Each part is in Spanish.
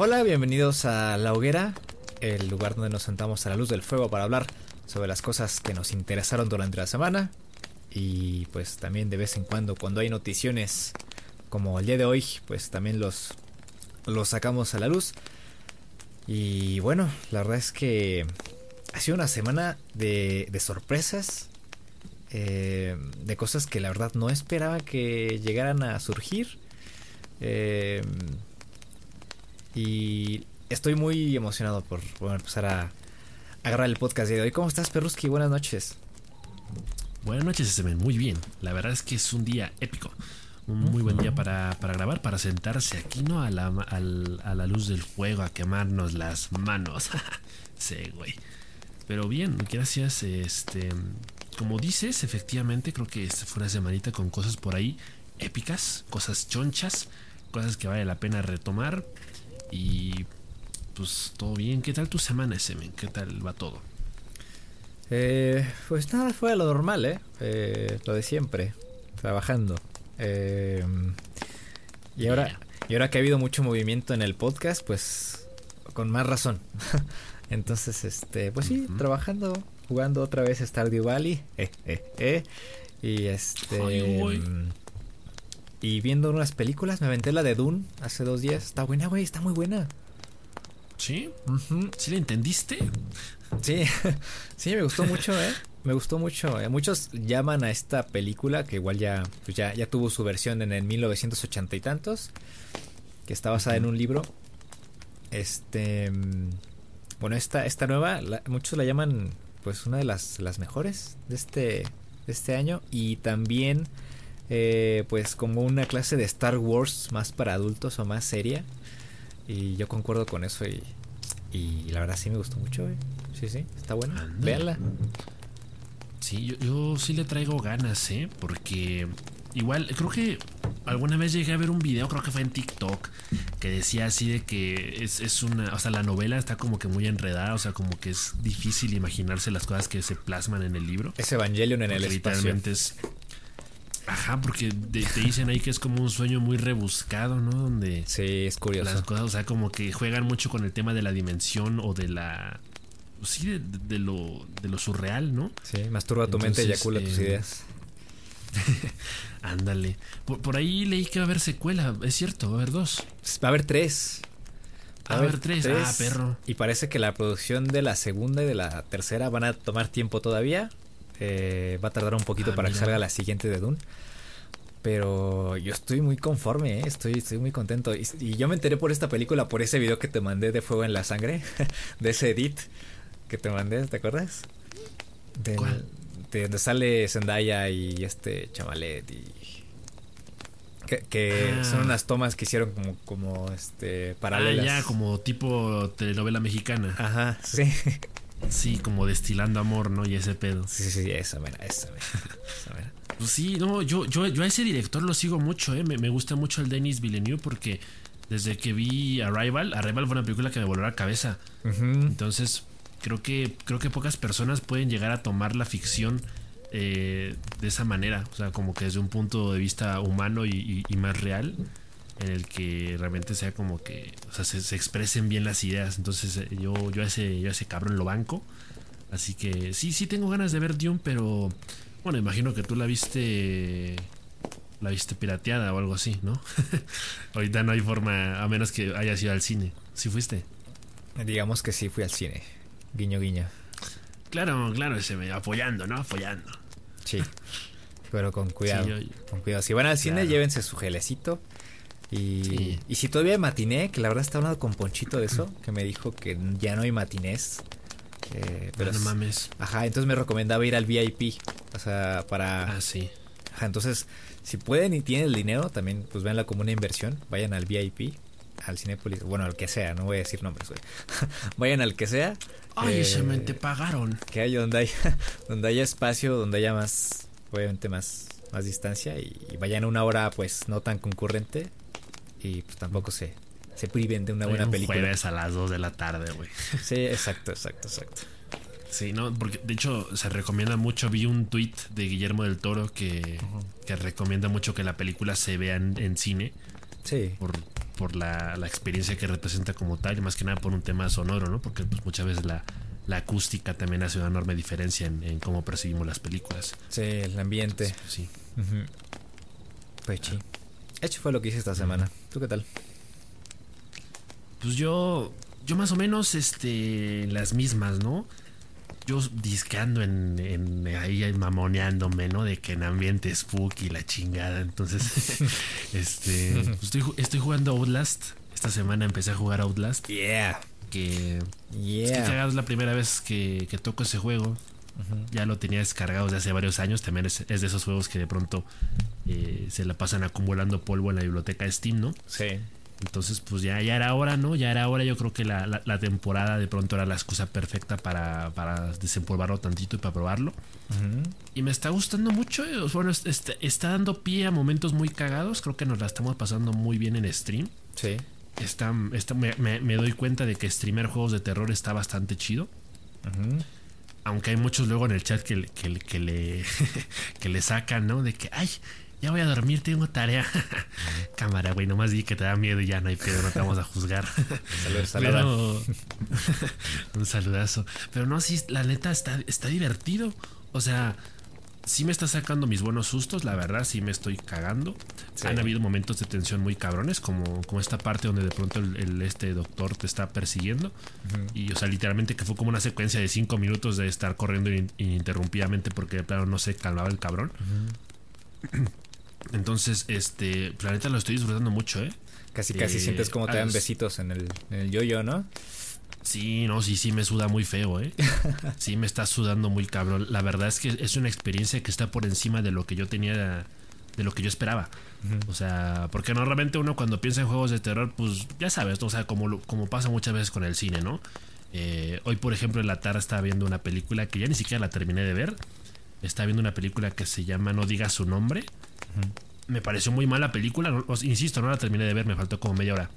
Hola, bienvenidos a La Hoguera, el lugar donde nos sentamos a la luz del fuego para hablar sobre las cosas que nos interesaron durante la semana y pues también de vez en cuando cuando hay noticiones como el día de hoy, pues también los los sacamos a la luz. Y bueno, la verdad es que ha sido una semana de, sorpresas, eh, de cosas que la verdad no esperaba que llegaran a surgir. Eh, y estoy muy emocionado por bueno, empezar a agarrar el podcast de hoy. ¿Cómo estás, Perruski? Buenas noches. Buenas noches, se ven muy bien. La verdad es que es un día épico. Un muy buen día para, para grabar, para sentarse aquí, ¿no? A la, a la luz del fuego, a quemarnos las manos. sí, güey. Pero bien, gracias. Este, como dices, efectivamente, creo que esta fue una semanita con cosas por ahí épicas, cosas chonchas, cosas que vale la pena retomar. Y pues todo bien. ¿Qué tal tu semana, Semen? ¿Qué tal va todo? Eh, pues nada, fue lo normal, ¿eh? Eh, Lo de siempre, trabajando. Eh, y ahora, Yeah. y ahora que ha habido mucho movimiento en el podcast, pues con más razón. Entonces, este, pues sí, trabajando, jugando otra vez Stardew Valley, eh, eh, eh, y este, Ay, mm, y viendo unas películas, me aventé la de Dune hace dos días. Está buena, güey, está muy buena. ¿Sí? ¿Sí le entendiste? Sí, sí, me gustó mucho, ¿eh? Me gustó mucho. eh. Muchos llaman a esta película, que igual ya, pues ya, ya tuvo su versión en el 1980 y tantos, que está basada en un libro. Este. Bueno, esta, esta nueva, la- muchos la llaman, pues, una de las, las mejores de este, de este año. Y también, eh, pues, como una clase de Star Wars más para adultos o más seria. Y yo concuerdo con eso y, y la verdad sí me gustó mucho. Sí, sí, está buena. Véanla. Sí, yo, yo sí le traigo ganas, ¿eh? Porque igual, creo que alguna vez llegué a ver un video, creo que fue en TikTok, que decía así de que es, es una, o sea, la novela está como que muy enredada, o sea, como que es difícil imaginarse las cosas que se plasman en el libro. Es Evangelion en el espacio. literalmente es... Ajá, porque te dicen ahí que es como un sueño muy rebuscado, ¿no? Donde Sí, es curioso. las cosas, o sea, como que juegan mucho con el tema de la dimensión o de la... Sí, de, de lo, de lo surreal, ¿no? Sí, masturba tu mente y Entonces, eyacula tus eh, ideas. Ándale. Por, por ahí leí que va a haber secuela, es cierto, va a haber dos. Va a haber tres. Va a haber tres. Ah, perro. Y parece que la producción de la segunda y de la tercera van a tomar tiempo todavía. Eh, va a tardar un poquito Ah, para que mira. salga la siguiente de Dune. Pero yo estoy muy conforme, ¿eh? estoy, estoy muy contento. Y, y yo me enteré por esta película, por ese video que te mandé de Fuego en la Sangre, de ese edit que te mandé, ¿te acuerdas? Del- ¿Cuál? De donde sale Zendaya y este chamalet y... Que, que Ah. son unas tomas que hicieron como, como este, Ah, paralelas. ya, como tipo telenovela mexicana. Ajá, sí. Sí, como destilando amor, ¿no? Y ese pedo. Sí, sí, sí, esa mera, esa mera. esa. Pues sí, no, yo, yo, yo a ese director lo sigo mucho, ¿eh? Me, me gusta mucho el Denis Villeneuve porque desde que vi Arrival, Arrival fue una película que me voló la cabeza. Entonces, creo que, creo que pocas personas pueden llegar a tomar la ficción eh, de esa manera. O sea, como que desde un punto de vista humano y, y- y más real, en el que realmente sea como que, o sea, se, se expresen bien las ideas. Entonces, eh, yo, yo, a ese, yo a ese cabrón lo banco. Así que sí, sí tengo ganas de ver Dune, pero bueno, imagino que tú la viste. La viste pirateada o algo así, ¿no? Ahorita no hay forma, a menos que hayas ido al cine. ¿Sí fuiste? Digamos que sí fui al cine. Guiño, guiño. Claro, claro, ese me apoyando, ¿no? Apoyando. Sí. Pero con cuidado. Sí, yo- Con cuidado. Si van al cine, Claro. llévense su gelecito. Y, Sí. y si todavía hay matiné, que la verdad está hablando con Ponchito de eso, que me dijo que ya no hay matinés. eh, pero no es- mames. Ajá, entonces me recomendaba ir al VIP. O sea, para. Ah, sí. Ajá, entonces, si pueden y tienen el dinero, también pues véanla como una inversión. Vayan al VIP, al Cinépolis, bueno, al que sea, no voy a decir nombres, güey. Vayan al que sea. Ay, eh, ese men te pagaron. que haya donde haya, donde haya espacio, donde haya más, obviamente más, más distancia y, y vayan a una hora pues no tan concurrente y pues tampoco se, se priven de una buena un película. jueves a las 2 de la tarde, güey. Sí, exacto, exacto, exacto. Sí, no, porque de hecho se recomienda mucho. Vi un tweet de Guillermo del Toro que, que recomienda mucho que la película se vea en, en cine Sí. por, por la, la, experiencia que representa como tal y más que nada por un tema sonoro, ¿no? Porque pues, muchas veces la, la acústica también hace una enorme diferencia en, cómo percibimos las películas. Sí, el ambiente. Sí. Pues sí. Hecho fue lo que hice esta semana. ¿Tú qué tal? Pues yo, yo más o menos, este, las mismas, ¿no? Yo discando en, en ahí mamoneándome, ¿no? De que en ambiente spooky la chingada. Entonces, este, pues estoy, estoy jugando Outlast. Esta semana empecé a jugar Outlast. Yeah que, yeah. es, la primera vez que, toco ese juego. Ya lo tenía descargado desde hace varios años. También es, de esos juegos que de pronto eh, se la pasan acumulando polvo en la biblioteca de Steam, ¿no? Sí. Entonces, pues ya, ya era hora, ¿no? Ya era hora. Yo creo que la, temporada de pronto era la excusa perfecta para, para desempolvarlo tantito y para probarlo. Y me está gustando mucho. Eh, bueno, está, está dando pie a momentos muy cagados. Creo que nos la estamos pasando muy bien en stream. Sí está, me, doy cuenta de que streamer juegos de terror está bastante chido. Aunque hay muchos luego en el chat que, que, que le, que le sacan, ¿no? De que, ay, ya voy a dormir, tengo tarea. Cámara, güey, nomás di que te da miedo y ya no hay pedo, no te vamos a juzgar. Pero, un saludazo. Pero no, sí, la neta está, está divertido. O sea, sí me está sacando mis buenos sustos, la verdad, sí me estoy cagando. Han habido momentos de tensión muy cabrones, como, como esta parte donde de pronto el, este doctor te está persiguiendo. Y, o sea, literalmente que fue como una secuencia de cinco minutos de estar corriendo ininterrumpidamente porque, claro, no se calmaba el cabrón. Entonces, este, planeta lo estoy disfrutando mucho, ¿eh? Casi, casi eh, sientes como te dan besitos en el, en el yo-yo, ¿no? Sí, no, sí, sí me suda muy feo, ¿eh? Sí me está sudando muy cabrón. La verdad es que es una experiencia que está por encima de lo que yo tenía, de lo que yo esperaba. O sea, porque normalmente uno cuando piensa en juegos de terror, pues ya sabes, o sea, como, como pasa muchas veces con el cine, ¿no? Eh, hoy, por ejemplo, en la tarde estaba viendo una película que ya ni siquiera la terminé de ver. Estaba viendo una película que se llama No digas su nombre. Me pareció muy mala película, insisto, no la terminé de ver, me faltó como media hora.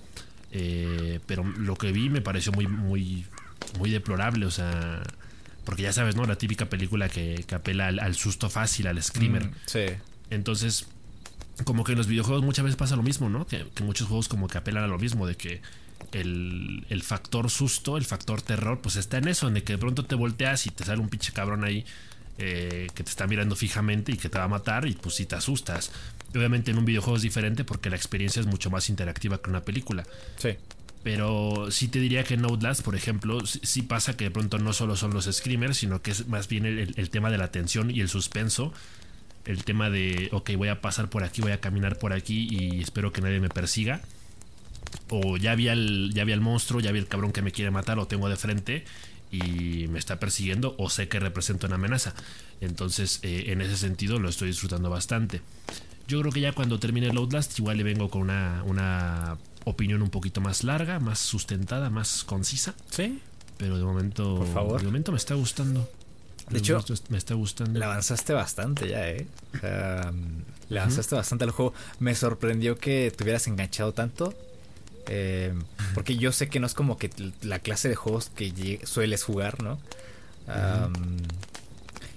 Eh, pero lo que vi me pareció muy, muy, muy deplorable. O sea, porque ya sabes, ¿no? La típica película que, apela al, susto fácil, al screamer. Mm, sí. Entonces, como que en los videojuegos muchas veces pasa lo mismo, ¿no? Que, muchos juegos como que apelan a lo mismo, de que el, el, factor susto, el factor terror, pues está en eso, en que de pronto te volteas y te sale un pinche cabrón ahí eh, que te está mirando fijamente y que te va a matar y pues si te asustas. Obviamente en un videojuego es diferente porque la experiencia es mucho más interactiva que una película. Sí. Pero sí te diría que en Outlast, por ejemplo, sí, pasa que de pronto no solo son los screamers, sino que es más bien el, tema de la tensión y el suspenso. El tema de, ok, voy a pasar por aquí, voy a caminar por aquí y espero que nadie me persiga. O ya vi al, ya vi al monstruo, ya vi el cabrón que me quiere matar, lo tengo de frente y me está persiguiendo o sé que representa una amenaza. Entonces, eh, en ese sentido, lo estoy disfrutando bastante. Yo creo que ya cuando termine el Outlast, igual le vengo con una, una opinión un poquito más larga, más sustentada, más concisa. Sí. Pero de momento, Por favor. de momento me está gustando. De, hecho, me está gustando. Le avanzaste bastante ya, ¿eh? O sea, le avanzaste bastante al juego. Me sorprendió que te hubieras enganchado tanto. Eh, porque yo sé que no es como que la clase de juegos que sueles jugar, ¿no?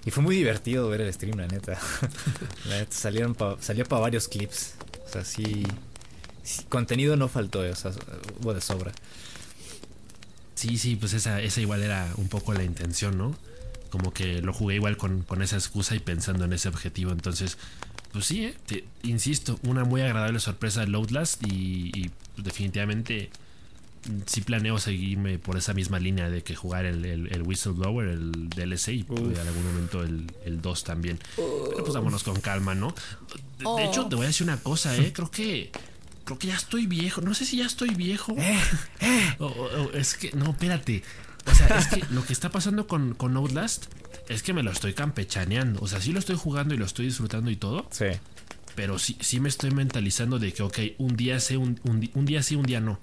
Y fue muy divertido ver el stream, la neta. la neta salieron salió para varios clips. O sea, sí, Contenido no faltó, o sea, hubo de sobra. Sí, sí, pues esa, esa igual era un poco la intención, ¿no? Como que lo jugué igual con, con esa excusa y pensando en ese objetivo. Entonces, pues sí, ¿eh? Insisto, una muy agradable sorpresa de Outlast y, y definitivamente sí planeo seguirme por esa misma línea de que jugar el, el, Whistleblower, el DLC y en algún momento el, el 2 también. Pero pues vámonos con calma, ¿no? De, hecho, oh. te voy a decir una cosa, ¿eh? Creo que creo que ya estoy viejo. No sé si ya estoy viejo. Eh, eh. es que, no, espérate. O sea, es que lo que está pasando con, con Outlast es que me lo estoy campechaneando. O sea, sí lo estoy jugando y lo estoy disfrutando y todo. Sí. Pero sí, sí me estoy mentalizando de que, ok, un día sí, un, un día sí, un día no.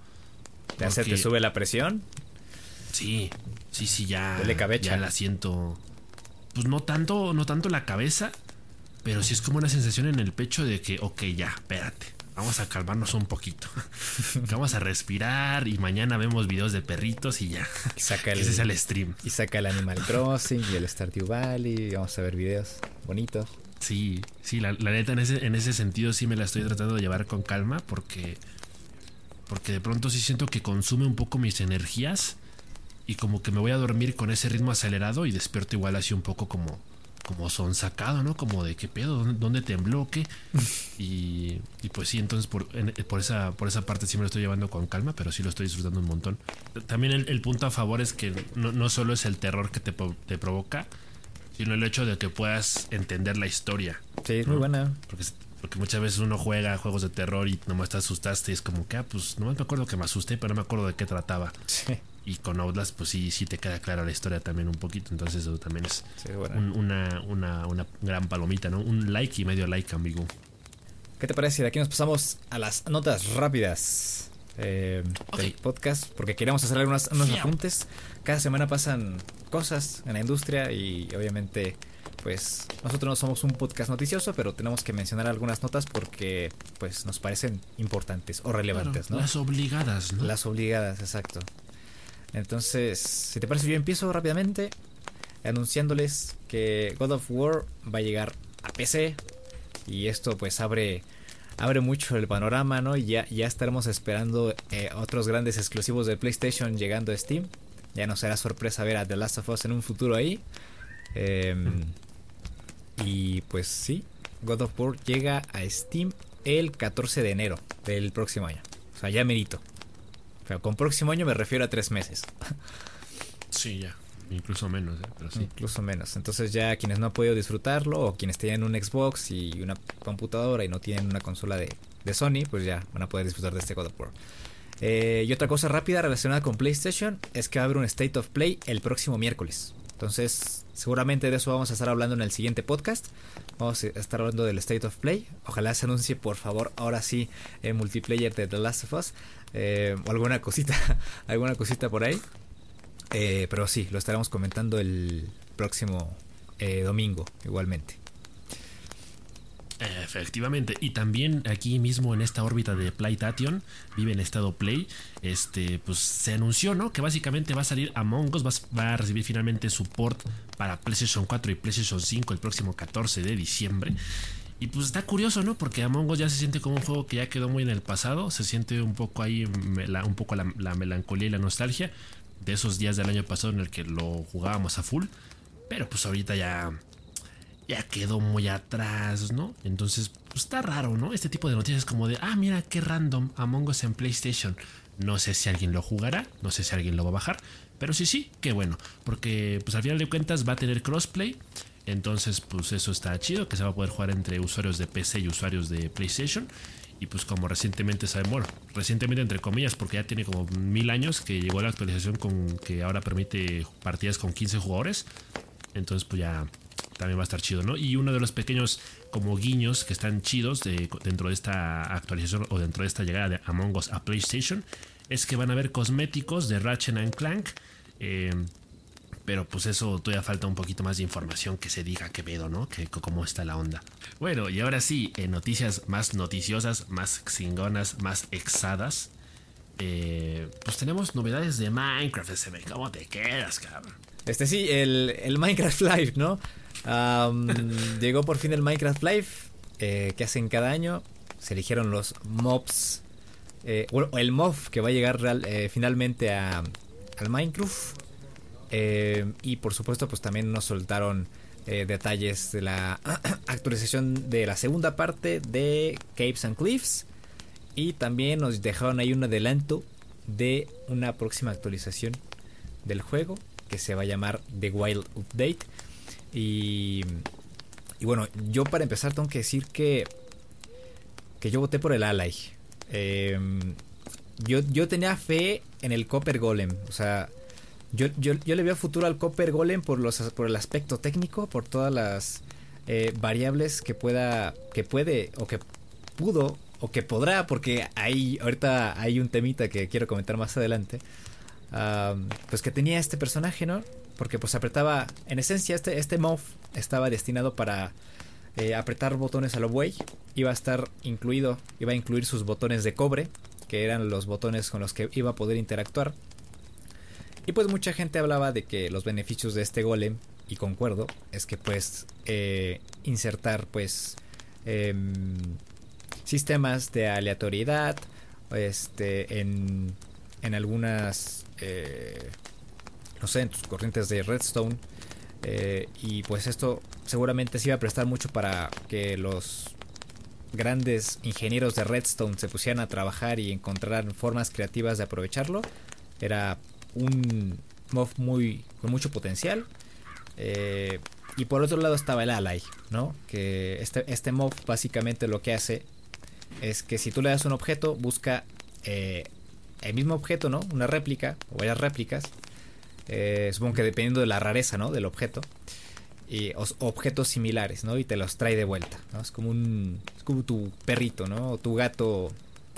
¿Te, ¿Te sube la presión? Sí, sí, sí, ya, ya la siento. Pues no tanto, no tanto la cabeza, pero sí es como una sensación en el pecho de que, ok, ya, espérate, vamos a calmarnos un poquito. vamos a respirar y mañana vemos videos de perritos y ya. Y saca el, Ese es el stream. Y saca el Animal Crossing y el Stardew Valley. Y vamos a ver videos bonitos. Sí, sí, la, la neta en ese, en ese sentido sí me la estoy tratando de llevar con calma porque porque de pronto sí siento que consume un poco mis energías y como que me voy a dormir con ese ritmo acelerado y despierto igual así un poco como como son sacado, ¿no? Como de qué pedo, dónde, te embloque. y, y, pues sí, entonces por, por, esa, por esa parte sí me lo estoy llevando con calma, pero sí lo estoy disfrutando un montón. También el, punto a favor es que no, no, solo es el terror que te, te, provoca, sino el hecho de que puedas entender la historia. Sí, muy buena. Porque, porque muchas veces uno juega juegos de terror y nomás te asustaste y es como que, ah, pues no me acuerdo que me asusté, pero no me acuerdo de qué trataba. Sí. Y con Outlast, pues sí, sí te queda clara la historia también un poquito. Entonces, eso también es una, una, una, gran palomita, ¿no? Un like y medio like, amigo. ¿Qué te parece? De aquí nos pasamos a las notas rápidas eh, del podcast, porque queremos hacer algunos unos apuntes. Cada semana pasan cosas en la industria y obviamente, pues nosotros no somos un podcast noticioso, pero tenemos que mencionar algunas notas porque, pues, nos parecen importantes o relevantes, ¿no? Las obligadas, ¿no? Las obligadas, exacto. Entonces, si te parece, yo empiezo rápidamente anunciándoles que God of War va a llegar a PC. Y esto pues abre, abre mucho el panorama, ¿no? Ya, ya estaremos esperando eh, otros grandes exclusivos de PlayStation llegando a Steam. Ya no será sorpresa ver a The Last of Us en un futuro ahí. Em, y pues sí, God of War llega a Steam el 14 de enero del próximo año. O sea, ya merito con próximo año me refiero a tres meses. Sí, ya. Incluso menos, ¿eh? pero sí. Incluso menos. Entonces ya quienes no han podido disfrutarlo o quienes tienen un Xbox y una computadora y no tienen una consola de, Sony, pues ya van a poder disfrutar de este God of War. Eh, y otra cosa rápida relacionada con PlayStation es que va a haber un State of Play el próximo miércoles. Entonces, seguramente de eso vamos a estar hablando en el siguiente podcast. Vamos a estar hablando del State of Play. Ojalá se anuncie, por favor, ahora sí, el multiplayer de The Last of Us. Eh, o alguna cosita, alguna cosita por ahí. Eh, pero sí, lo estaremos comentando el próximo eh, domingo, igualmente. Efectivamente, y también aquí mismo en esta órbita de Playtation, vive en estado Play, este, pues se anunció, ¿no? Que básicamente va a salir Among Us, va, a recibir finalmente support para PlayStation 4 y PlayStation 5 el próximo 14 de diciembre. Y pues está curioso, ¿no? Porque Among Us ya se siente como un juego que ya quedó muy en el pasado. Se siente un poco ahí, un poco la, melancolía y la nostalgia de esos días del año pasado en el que lo jugábamos a full. Pero pues ahorita ya, ya quedó muy atrás, ¿no? Entonces, pues está raro, ¿no? Este tipo de noticias como de, ah, mira qué random Among Us en PlayStation. No sé si alguien lo jugará, no sé si alguien lo va a bajar. Pero sí, sí, qué bueno. Porque pues al final de cuentas va a tener crossplay. Entonces, pues eso está chido, que se va a poder jugar entre usuarios de PC y usuarios de PlayStation. Y pues como recientemente sabemos, bueno, recientemente entre comillas, porque ya tiene como mil años que llegó la actualización con que ahora permite partidas con 15 jugadores. Entonces, pues ya también va a estar chido, ¿no? Y uno de los pequeños como guiños que están chidos dentro de esta actualización o dentro de esta llegada de Among Us a PlayStation es que van a haber cosméticos de Ratchet and Clank. Eh, pero pues eso todavía falta un poquito más de información que se diga qué pedo, ¿no? Que cómo está la onda. Bueno, y ahora sí, en noticias más noticiosas, más xingonas, más exadas. Eh, pues tenemos novedades de Minecraft, SB. ¿Cómo te quedas, cabrón? Este sí, el, Minecraft Live, ¿no? Llegó por fin el Minecraft Live, eh, que hacen cada año. Se eligieron los mobs, eh, el mob que va a llegar finalmente a, al Minecraft. Eh, y por supuesto, pues también nos soltaron eh, detalles de la actualización de la segunda parte de Capes and Cliffs. Y también nos dejaron ahí un adelanto de una próxima actualización del juego que se va a llamar The Wild Update. Y, y bueno, yo para empezar tengo que decir que, que yo voté por el Ally. Em, yo, yo tenía fe en el Copper Golem. O sea, yo, yo, yo le veo futuro al Copper Golem por, los, por el aspecto técnico, por todas las eh, variables que pueda, que puede o que pudo o que podrá, porque hay, ahorita hay un temita que quiero comentar más adelante, pues que tenía este personaje, ¿no? Porque pues apretaba, en esencia este, este MOV estaba destinado para eh, apretar botones a lo buey, iba a estar incluido, iba a incluir sus botones de cobre, que eran los botones con los que iba a poder interactuar. Y pues mucha gente hablaba de que los beneficios de este golem, y concuerdo, es que puedes eh, insertar pues em, sistemas de aleatoriedad este, en, en algunas, eh, no sé, en tus corrientes de Redstone. Eh, y pues esto seguramente se iba a prestar mucho para que los grandes ingenieros de Redstone se pusieran a trabajar y encontraran formas creativas de aprovecharlo. Era un mob muy con mucho potencial. Eh, y por otro lado estaba el Ally, ¿no? Que este, este mob básicamente lo que hace es que si tú le das un objeto, busca eh, el mismo objeto, ¿no? Una réplica o varias réplicas. Eh, supongo que dependiendo de la rareza, ¿no? Del objeto. Y objetos similares, ¿no? Y te los trae de vuelta, ¿no? Es como un... Es como tu perrito, ¿no? O tu gato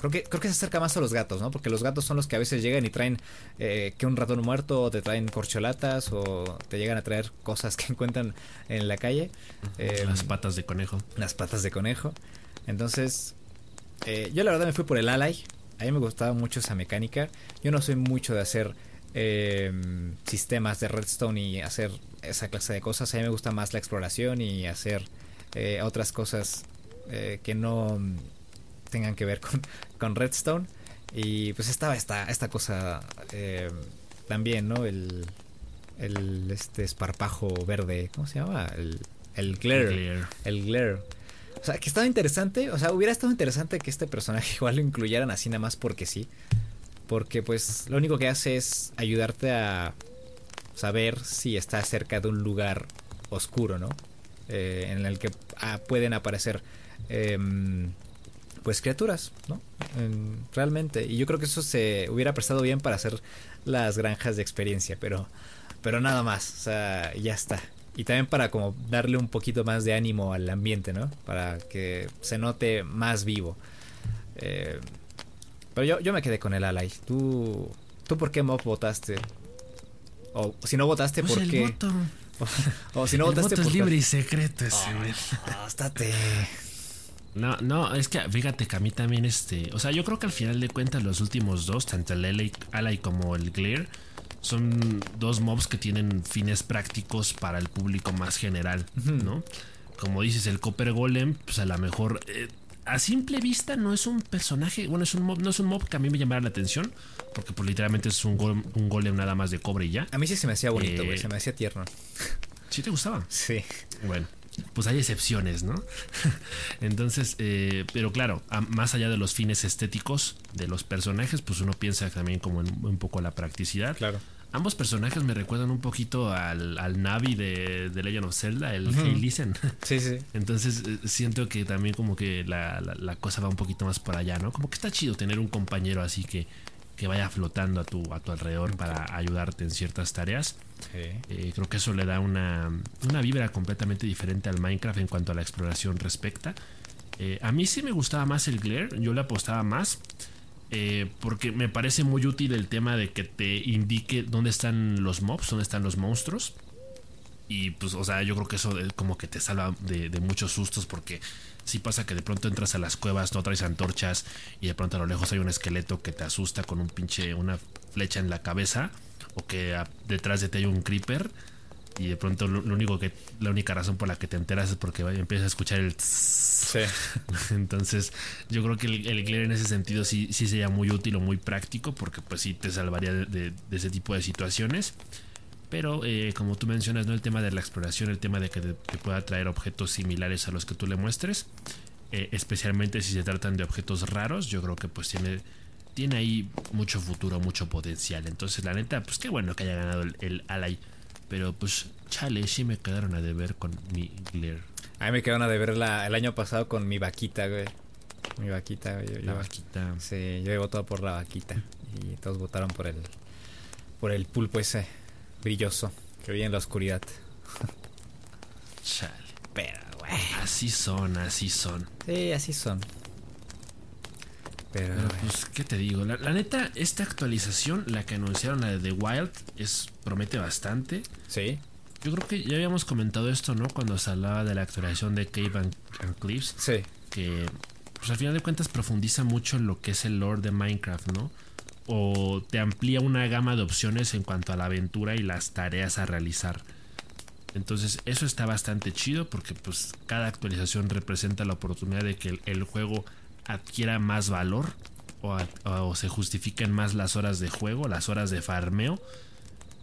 Creo que, creo que se acerca más a los gatos, ¿no? Porque los gatos son los que a veces llegan y traen eh, que un ratón muerto, o te traen corcholatas, o te llegan a traer cosas que encuentran en la calle. las em, patas de conejo. Las patas de conejo. Entonces, eh, yo la verdad me fui por el Ally. A mí me gustaba mucho esa mecánica. Yo no soy mucho de hacer em, sistemas de redstone y hacer esa clase de cosas. A mí me gusta más la exploración y hacer eh, otras cosas que no tengan que ver con, con Redstone. Y pues estaba esta, esta cosa eh, también, ¿no? El, el este esparpajo verde, ¿cómo se llama? El, el glare. El glare. O sea, que estaba interesante, o sea, hubiera estado interesante que este personaje igual lo incluyeran así nada más porque sí. Porque pues lo único que hace es ayudarte a saber si está cerca de un lugar oscuro, ¿no? Eh, en el que ah, pueden aparecer em, pues criaturas, ¿no? realmente. Y yo creo que eso se hubiera prestado bien para hacer las granjas de experiencia, pero, pero nada más, o sea, ya está. Y también para como darle un poquito más de ánimo al ambiente, ¿no? Para que se note más vivo. Eh, pero yo, yo me quedé con el Ally. ¿Tú, ¿Tú por qué mob votaste? O si no votaste, pues ¿por qué? O, si no votaste, voto es libre y secreto ese, oh, no, no, es que fíjate que a mí también este, o sea, yo creo que al final de cuentas los últimos dos, tanto el Ally como el Glare, son dos mobs que tienen fines prácticos para el público más general, ¿no? Como dices, el Copper Golem, pues a lo mejor eh, a simple vista no es un personaje, bueno, es un mob, no es un mob que a mí me llamara la atención, porque pues literalmente es un golem, un golem nada más de cobre y ya. A mí sí se me hacía bonito, güey, eh, se me hacía tierno. ¿Sí te gustaba? Sí. Bueno pues hay excepciones, ¿no? Entonces, eh, pero claro, más allá de los fines estéticos de los personajes, pues uno piensa también como en un poco la practicidad. Claro. Ambos personajes me recuerdan un poquito al, al Navi de, de, Legend of Zelda, el uh Sí, sí. Entonces eh, siento que también como que la, la, cosa va un poquito más por allá, ¿no? Como que está chido tener un compañero así que, que vaya flotando a tu, a tu alrededor para ayudarte en ciertas tareas. Eh, creo que eso le da una, una, vibra completamente diferente al Minecraft en cuanto a la exploración respecta. Eh, a mí sí me gustaba más el Glare, yo le apostaba más. Eh, porque me parece muy útil el tema de que te indique dónde están los mobs, dónde están los monstruos. Y pues, o sea, yo creo que eso como que te salva de, muchos sustos porque si pasa que de pronto entras a las cuevas, no traes antorchas y de pronto a lo lejos hay un esqueleto que te asusta con un pinche, una flecha en la cabeza o que detrás de ti hay un creeper y de pronto lo, único que la única razón por la que te enteras es porque empiezas a escuchar el sí. entonces yo creo que el, el en ese sentido sí, sí sería muy útil o muy práctico porque pues sí te salvaría de, ese tipo de situaciones pero eh, como tú mencionas no el tema de la exploración el tema de que te, pueda traer objetos similares a los que tú le muestres eh, especialmente si se tratan de objetos raros yo creo que pues tiene tiene ahí mucho futuro, mucho potencial. Entonces, la neta, pues qué bueno que haya ganado el, el Ally. Pero pues, chale, sí me quedaron a deber con mi Glare. A mí me quedaron a deber el año pasado con mi vaquita, güey. Mi vaquita, güey. la vaquita. Sí, yo he votado por la vaquita. Y todos votaron por el, por el pulpo ese brilloso que veía en la oscuridad. Chale. Pero, güey. Así son, así son. Sí, así son. Pero, pues, ¿qué te digo? La, neta, esta actualización, la que anunciaron, la de The Wild, es promete bastante. Sí. Yo creo que ya habíamos comentado esto, ¿no? Cuando se hablaba de la actualización de Cave and, Cliffs. Sí. Que, pues al final de cuentas, profundiza mucho en lo que es el lore de Minecraft, ¿no? O te amplía una gama de opciones en cuanto a la aventura y las tareas a realizar. Entonces eso está bastante chido porque pues cada actualización representa la oportunidad de que el juego adquiera más valor o, se justifican más las horas de juego, las horas de farmeo.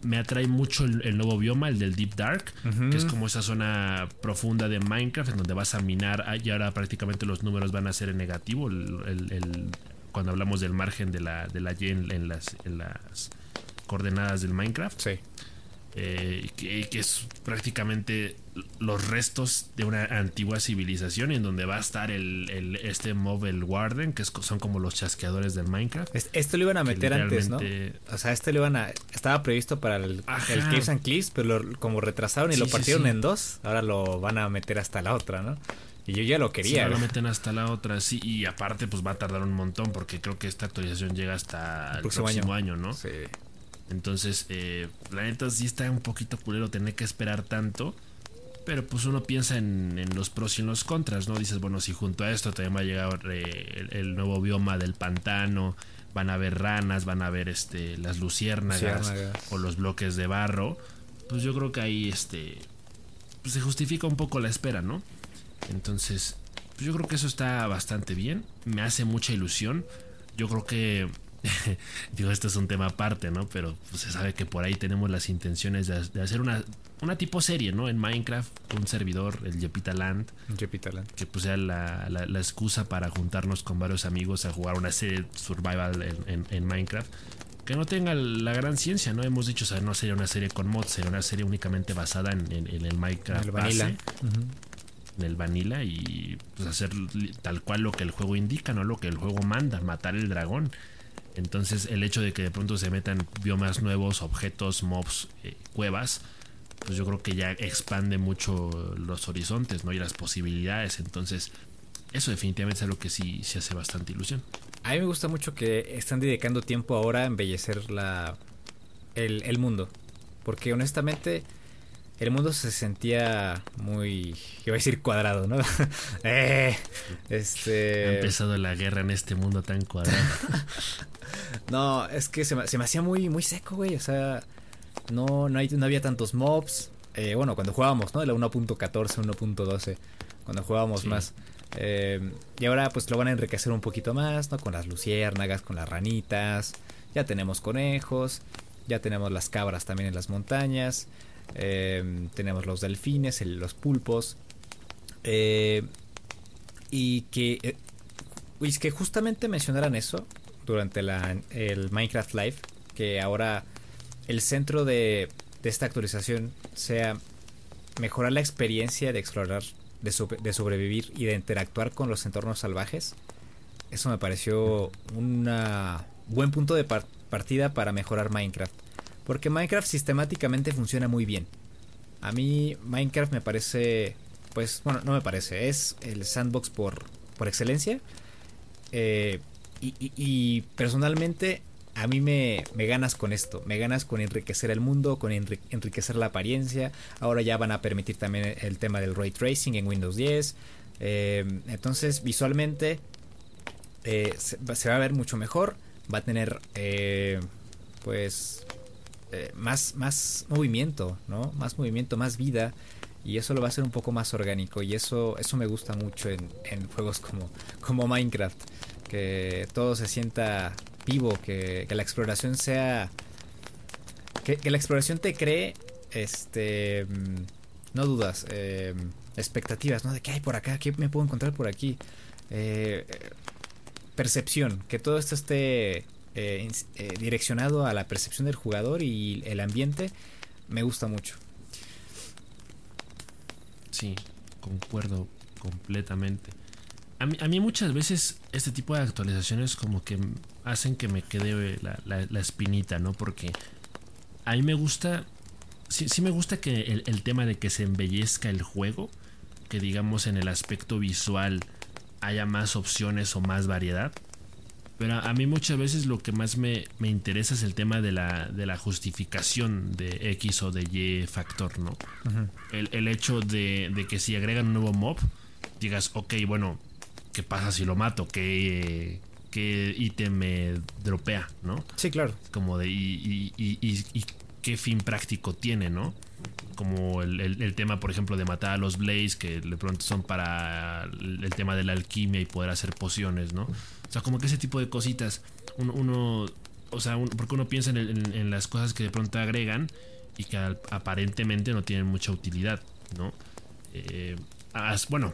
Me atrae mucho el, nuevo bioma, el del Deep Dark, que es como esa zona profunda de Minecraft en donde vas a minar y ahora prácticamente los números van a ser en negativo. cuando hablamos del margen de la, de la Y en, las, en las coordenadas del Minecraft. Sí. Eh, que, es prácticamente los restos de una antigua civilización en donde va a estar el, este mob el Warden que son como los chasqueadores del Minecraft esto lo iban a meter antes no o sea este lo iban a estaba previsto para el, el Caves and Cliffs pero como retrasaron y lo partieron en dos ahora lo van a meter hasta la otra no y yo ya lo quería. lo meten hasta la otra, sí. Y aparte, pues va a tardar un montón porque creo que esta actualización llega hasta el próximo, año. año. ¿no? Sí. Entonces, eh, la neta sí está un poquito culero tener que esperar tanto. Pero pues uno piensa en, los pros y en los contras, ¿no? Dices, bueno, si junto a esto también va a llegar eh, el, nuevo bioma del pantano, van a haber ranas, van a haber este, las luciérnagas, o los bloques de barro, pues yo creo que ahí este, pues se justifica un poco la espera, ¿no? Entonces, pues yo creo que eso está bastante bien, me hace mucha ilusión. Yo creo que digo, esto es un tema aparte, ¿no? Pero pues, se sabe que por ahí tenemos las intenciones de, hacer una, una tipo serie, ¿no? En Minecraft, un servidor, el Jepita Land. Land. Que pues sea la, la, excusa para juntarnos con varios amigos a jugar una serie survival en, Minecraft. Que no tenga la gran ciencia, ¿no? Hemos dicho, o sea, no sería una serie con mods, sería una serie únicamente basada en, el Minecraft. el vanilla. En el vanilla y pues hacer tal cual lo que el juego indica, no lo que el juego manda, matar el dragón. Entonces el hecho de que de pronto se metan biomas nuevos, objetos, mobs, eh, cuevas, pues yo creo que ya expande mucho los horizontes, ¿no? Y las posibilidades. Entonces, eso definitivamente es algo que sí se hace bastante ilusión. A mí me gusta mucho que están dedicando tiempo ahora a embellecer la, el, el mundo. Porque honestamente el mundo se sentía muy, iba a decir cuadrado, ¿no? eh, este... Ha empezado la guerra en este mundo tan cuadrado. no, es que se me, hacía muy, muy seco, güey. O sea, no, no, hay, no había tantos mobs. Eh, bueno, cuando jugábamos, ¿no? De la 1.14, 1.12. Cuando jugábamos más. Eh, y ahora pues lo van a enriquecer un poquito más, ¿no? Con las luciérnagas, con las ranitas. Ya tenemos conejos. Ya tenemos las cabras también en las montañas. Em, tenemos los delfines, los pulpos. Eh, y que, eh, que justamente mencionaran eso durante el Minecraft Live, que ahora el centro de, esta actualización sea mejorar la experiencia de explorar, de, sobrevivir y de interactuar con los entornos salvajes. Eso me pareció un buen punto de partida para mejorar Minecraft. Porque Minecraft sistemáticamente funciona muy bien. A mí Minecraft me parece, pues, bueno, no me parece, es el sandbox por, por excelencia. Eh, y, personalmente a mí me, me, ganas con esto, me ganas con enriquecer el mundo, con enriquecer la apariencia. Ahora ya van a permitir también el tema del ray tracing en Windows 10. Eh, entonces visualmente eh, se, va a ver mucho mejor, va a tener pues eh, más, más movimiento, ¿no? Más movimiento, más vida. Y eso lo va a hacer un poco más orgánico. Y eso, eso me gusta mucho en, juegos como, como Minecraft. Que todo se sienta vivo, que, la exploración sea. Que, la exploración te cree. Este. Mm, no dudas. Eh, expectativas, ¿no? De qué hay por acá, qué me puedo encontrar por aquí. Eh, percepción, que todo esto esté eh, eh, direccionado a la percepción del jugador y el ambiente, me gusta mucho. Sí, concuerdo completamente. A mí, a mí, muchas veces este tipo de actualizaciones como que hacen que me quede la, espinita, ¿no? Porque a mí me gusta, sí, sí me gusta que el, el, tema de que se embellezca el juego, que digamos en el aspecto visual haya más opciones o más variedad. Pero a mí muchas veces lo que más me, interesa es el tema de la, de la, justificación de X o de Y factor, ¿no? el, hecho de, que si agregan un nuevo mob, digas, ok, bueno, ¿qué pasa si lo mato? ¿Qué, qué ítem me dropea, no? Sí, claro. Como de, y, y, y, y qué fin práctico tiene, ¿no? como el, tema, por ejemplo, de matar a los Blaze, que de pronto son para el, tema de la alquimia y poder hacer pociones, ¿no? O sea, como que ese tipo de cositas, uno, o sea, porque uno piensa en, las cosas que de pronto agregan y que aparentemente no tienen mucha utilidad, ¿no? Eh, bueno,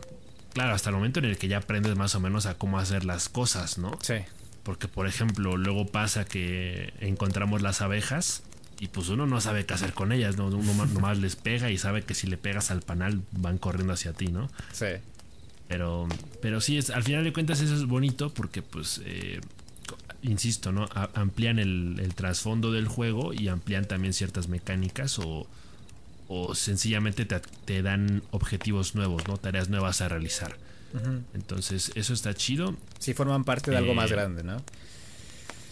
claro, hasta el momento en el que ya aprendes más o menos a cómo hacer las cosas, ¿no? Sí. Porque, por ejemplo, luego pasa que encontramos las abejas y pues uno no sabe qué hacer con ellas, ¿no? Uno nomás les pega y sabe que si le pegas al panal van corriendo hacia ti, ¿no? Sí. Pero, pero sí, es, al final de cuentas eso es bonito porque pues, eh, insisto, ¿no? amplían el, trasfondo del juego y amplían también ciertas mecánicas o, o sencillamente te, dan objetivos nuevos, ¿no? Tareas nuevas a realizar. Entonces, eso está chido. Sí, forman parte de algo más eh, grande, ¿no?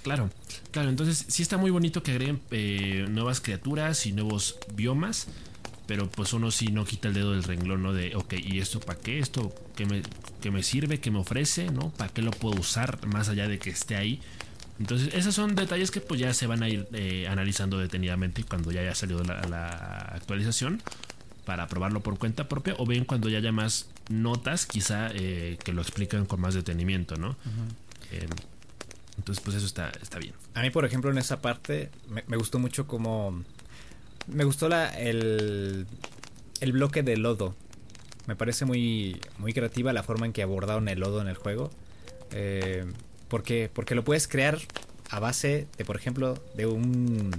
Claro, claro, entonces sí está muy bonito que agreguen eh, nuevas criaturas y nuevos biomas, pero pues uno sí no quita el dedo del renglón, ¿no? De, ok, ¿y esto para qué? ¿Esto qué me, qué me sirve? ¿Qué me ofrece? ¿No? ¿Para qué lo puedo usar más allá de que esté ahí? Entonces, esos son detalles que pues ya se van a ir eh, analizando detenidamente cuando ya haya salido la, actualización para probarlo por cuenta propia o bien cuando ya haya más notas quizá eh, que lo explican con más detenimiento, ¿no? Entonces, pues eso está, está bien. A mí, por ejemplo, en esa parte me, gustó mucho como... Me gustó la, el, el bloque de lodo. Me parece muy, muy creativa la forma en que abordaron el lodo en el juego. Eh, porque, porque lo puedes crear a base de, por ejemplo, de un...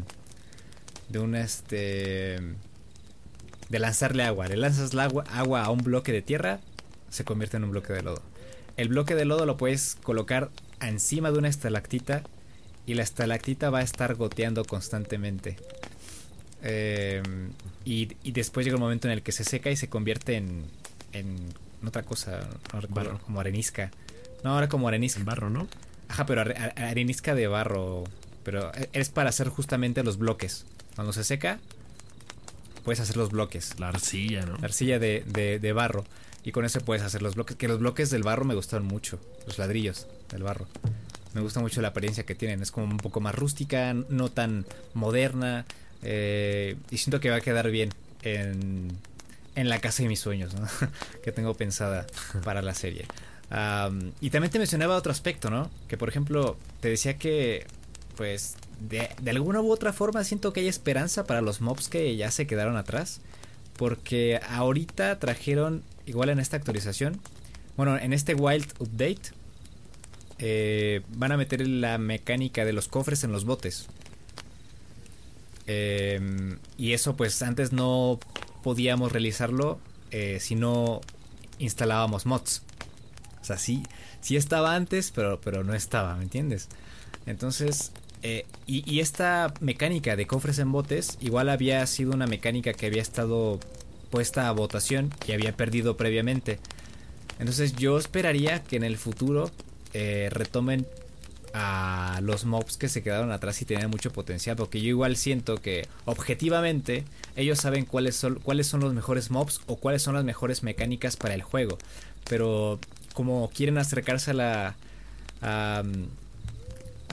De un este... De lanzarle agua. Le lanzas el agua, agua a un bloque de tierra, se convierte en un bloque de lodo. El bloque de lodo lo puedes colocar encima de una estalactita y la estalactita va a estar goteando constantemente. Em, y, después llega un momento en el que se seca y se convierte en, en otra cosa, no recuerdo, como arenisca. No, ahora como arenisca. barro, ¿no? Ajá, pero arenisca de barro. Pero es para hacer justamente los bloques. Cuando se seca, puedes hacer los bloques. La arcilla, ¿no? La arcilla de, de, de barro. Y con eso puedes hacer los bloques. Que los bloques del barro me gustaron mucho. Los ladrillos del barro. Me gusta mucho la apariencia que tienen. Es como un poco más rústica, no tan moderna. Eh, y siento que va a quedar bien en, en la casa de mis sueños, que tengo pensada para la serie. y también te mencionaba otro aspecto, ¿no? Que por ejemplo, te decía que, pues, de, de, alguna u otra forma siento que hay esperanza para los mobs que ya se quedaron atrás. Porque ahorita trajeron igual en esta actualización, bueno, en este Wild Update, eh, van a meter la mecánica de los cofres en los botes. Eh, y eso pues antes no podíamos realizarlo eh, si no instalábamos mods. O sea, sí, sí estaba antes, pero, pero no estaba, ¿me entiendes? Entonces, y, y, esta mecánica de cofres en botes, igual había sido una mecánica que había estado puesta a votación y había perdido previamente. Entonces yo esperaría que en el futuro eh, retomen a los mobs que se quedaron atrás y tenían mucho potencial. Porque yo igual siento que objetivamente ellos saben cuáles son, cuáles son los mejores mobs o cuáles son las mejores mecánicas para el juego. Pero como quieren acercarse a la, a,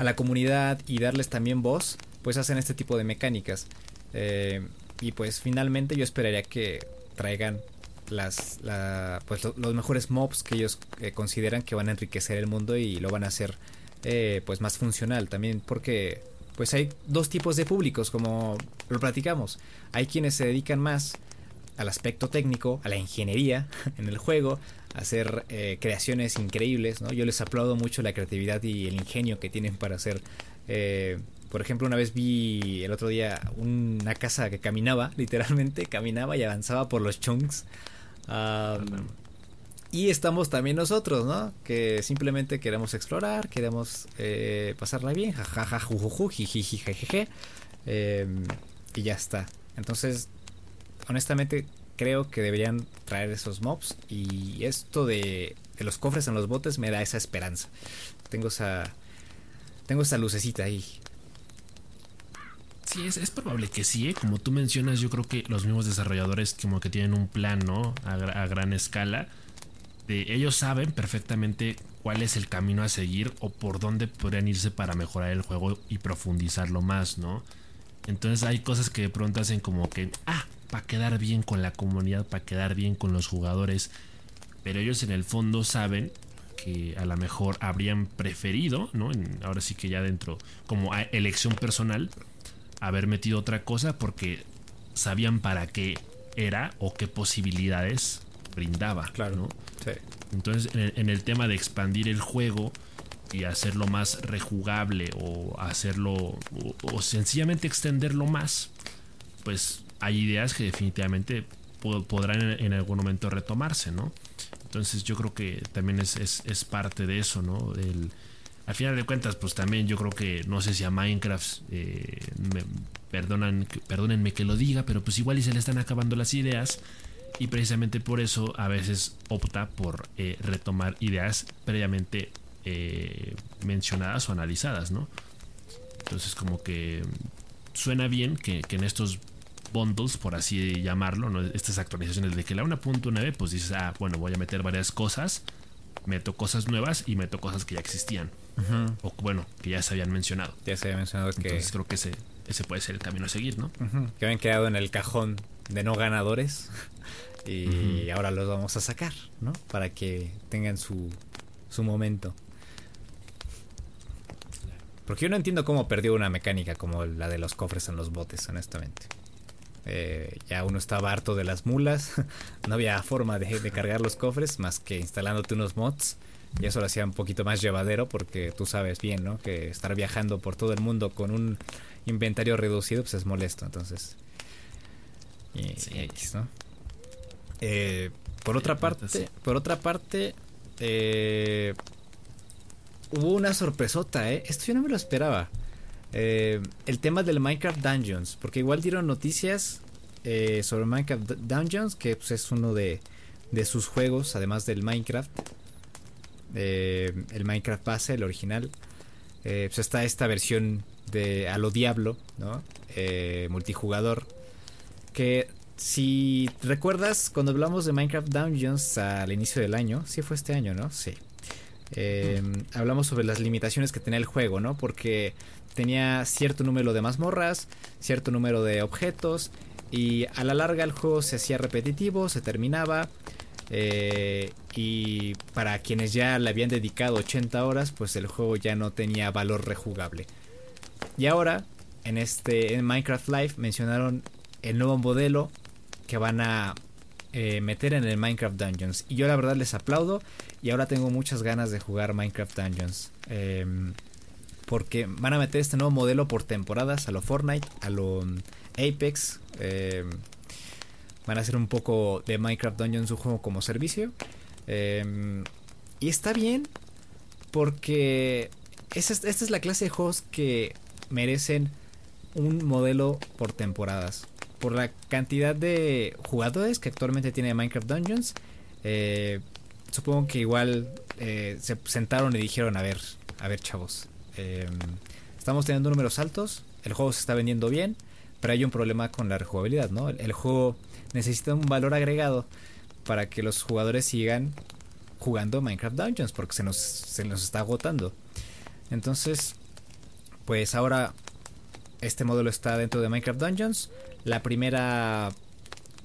la comunidad y darles también voz, pues hacen este tipo de mecánicas. Eh, y pues finalmente yo esperaría que traigan las pues los mejores mobs que ellos eh, consideran que van a enriquecer el mundo y lo van a hacer eh, pues más funcional también porque pues hay dos tipos de públicos como lo platicamos. Hay quienes se dedican más al aspecto técnico a la ingeniería en el juego a hacer eh, creaciones increíbles no yo les aplaudo mucho la creatividad y el ingenio que tienen para hacer por ejemplo, una vez vi el otro día una casa que caminaba, literalmente caminaba y avanzaba por los chunks. Y estamos también nosotros, ¿no? Que simplemente queremos explorar, queremos eh, pasarla bien, jajaja, jujuju, jijiji, jejeje. Em, y ya está. Entonces, honestamente, creo que deberían traer esos mobs. Y esto de, los cofres en los botes me da esa esperanza. Tengo esa. Tengo esa lucecita ahí. Sí, es, probable que sí, ¿eh? como tú mencionas, yo creo que los mismos desarrolladores como que tienen un plan, ¿no? A, gran escala. De, ellos saben perfectamente cuál es el camino a seguir o por dónde podrían irse para mejorar el juego y profundizarlo más, ¿no? Entonces hay cosas que de pronto hacen como que, ah, para quedar bien con la comunidad, para quedar bien con los jugadores. Pero ellos en el fondo saben que a lo mejor habrían preferido, ¿no? ahora sí que ya dentro, como elección personal, haber metido otra cosa porque sabían para qué era o qué posibilidades brindaba. Claro. ¿no? Entonces, en el, tema de expandir el juego y hacerlo más rejugable o hacerlo o, sencillamente extenderlo más, pues hay ideas que definitivamente podrán en, algún momento retomarse, ¿no? Entonces yo creo que también es, es, parte de eso, ¿no? El, al final de cuentas, pues también yo creo que, no sé si a Minecraft, eh, perdonan, perdónenme que lo diga, pero pues igual y se le están acabando las ideas y precisamente por eso a veces opta por eh, retomar ideas previamente eh, mencionadas o analizadas, ¿no? Entonces como que suena bien que, en estos bundles, por así llamarlo, ¿no? estas actualizaciones de que la 1.9, pues dices, ah, bueno, voy a meter varias cosas, meto cosas nuevas y meto cosas que ya existían. O bueno, que ya se habían mencionado. Ya se había mencionado que... Entonces creo que ese, ese puede ser el camino a seguir, ¿no? Que habían quedado en el cajón de no ganadores y ahora los vamos a sacar, ¿no? Para que tengan su, su momento. Porque yo no entiendo cómo perdió una mecánica como la de los cofres en los botes, honestamente. Eh, ya uno estaba harto de las mulas, no había forma de, de, cargar los cofres más que instalándote unos mods. Y eso lo hacía un poquito más llevadero porque tú sabes bien, ¿no? Que estar viajando por todo el mundo con un inventario reducido pues es molesto. Entonces, y, ¿no? Eh, por otra parte, por otra parte, eh, hubo una sorpresota, ¿eh? Esto yo no me lo esperaba. Eh, el tema del Minecraft Dungeons, porque igual dieron noticias sobre Minecraft Dungeons, que pues, es uno de, de, sus juegos, además del Minecraft. el Minecraft base, el original. pues está esta versión de a lo diablo, ¿no? multijugador que si recuerdas, cuando hablamos de Minecraft Dungeons al inicio del año, sí fue este año, ¿no? Sí. Em, hablamos sobre las limitaciones que tenía el juego, ¿no? Porque tenía cierto número de mazmorras, cierto número de objetos, y a la larga el juego se hacía repetitivo, se terminaba. Eh, y para quienes ya le habían dedicado 80 horas, pues el juego ya no tenía valor rejugable. Y ahora, en este en Minecraft Live mencionaron el nuevo modelo que van a eh, meter en el Minecraft Dungeons. Y yo la verdad les aplaudo y ahora tengo muchas ganas de jugar Minecraft Dungeons. Em, porque van a meter este nuevo modelo por temporadas a lo Fortnite, a lo mm, Apex. Em, van a hacer un poco de Minecraft Dungeons un juego como servicio. Em, y está bien porque esta es la clase de juegos que merecen un modelo por temporadas por la cantidad de jugadores que actualmente tiene Minecraft Dungeons, eh, supongo que igual eh, se sentaron y dijeron, a ver, a ver chavos, em, estamos teniendo números altos, el juego se está vendiendo bien, pero hay un problema con la rejugabilidad, ¿no? El, juego necesita un valor agregado para que los jugadores sigan jugando Minecraft Dungeons, porque se nos, se nos está agotando. Entonces, pues ahora este módulo está dentro de Minecraft Dungeons. La primera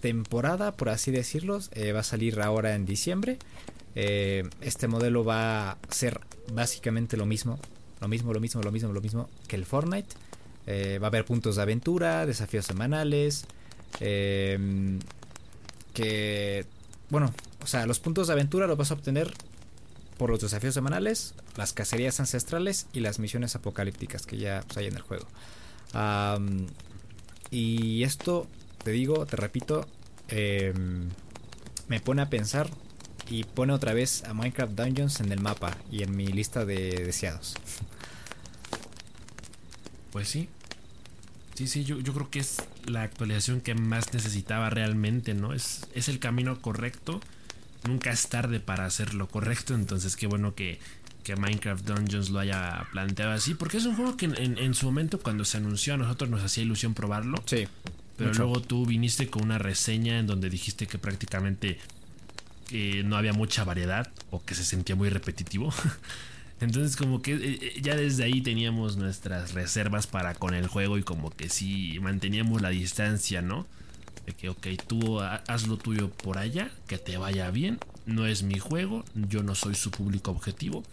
temporada, por así decirlo, eh, va a salir ahora en diciembre. Eh, este modelo va a ser básicamente lo mismo, lo mismo, lo mismo, lo mismo, lo mismo que el Fortnite. Eh, va a haber puntos de aventura, desafíos semanales, que, bueno, o sea, los puntos de aventura los vas a obtener por los desafíos semanales, las cacerías ancestrales y las misiones apocalípticas que ya pues, hay en el juego. Y esto, te digo, te repito, em, me pone a pensar y pone otra vez a Minecraft Dungeons en el mapa y en mi lista de deseados. Pues sí. Sí, sí, yo, yo creo que es la actualización que más necesitaba realmente, ¿no? Es, es el camino correcto. Nunca es tarde para hacer lo correcto, entonces qué bueno que que Minecraft Dungeons lo haya planteado así, porque es un juego que en, su momento cuando se anunció a nosotros nos hacía ilusión probarlo. Sí. Pero luego tú viniste con una reseña en donde dijiste que prácticamente eh, no había mucha variedad o que se sentía muy repetitivo. Entonces como que eh, eh, ya desde ahí teníamos nuestras reservas para con el juego y como que sí manteníamos la distancia, ¿no? De que, ok, tú haz lo tuyo por allá, que te vaya bien. No es mi juego, yo no soy su público objetivo.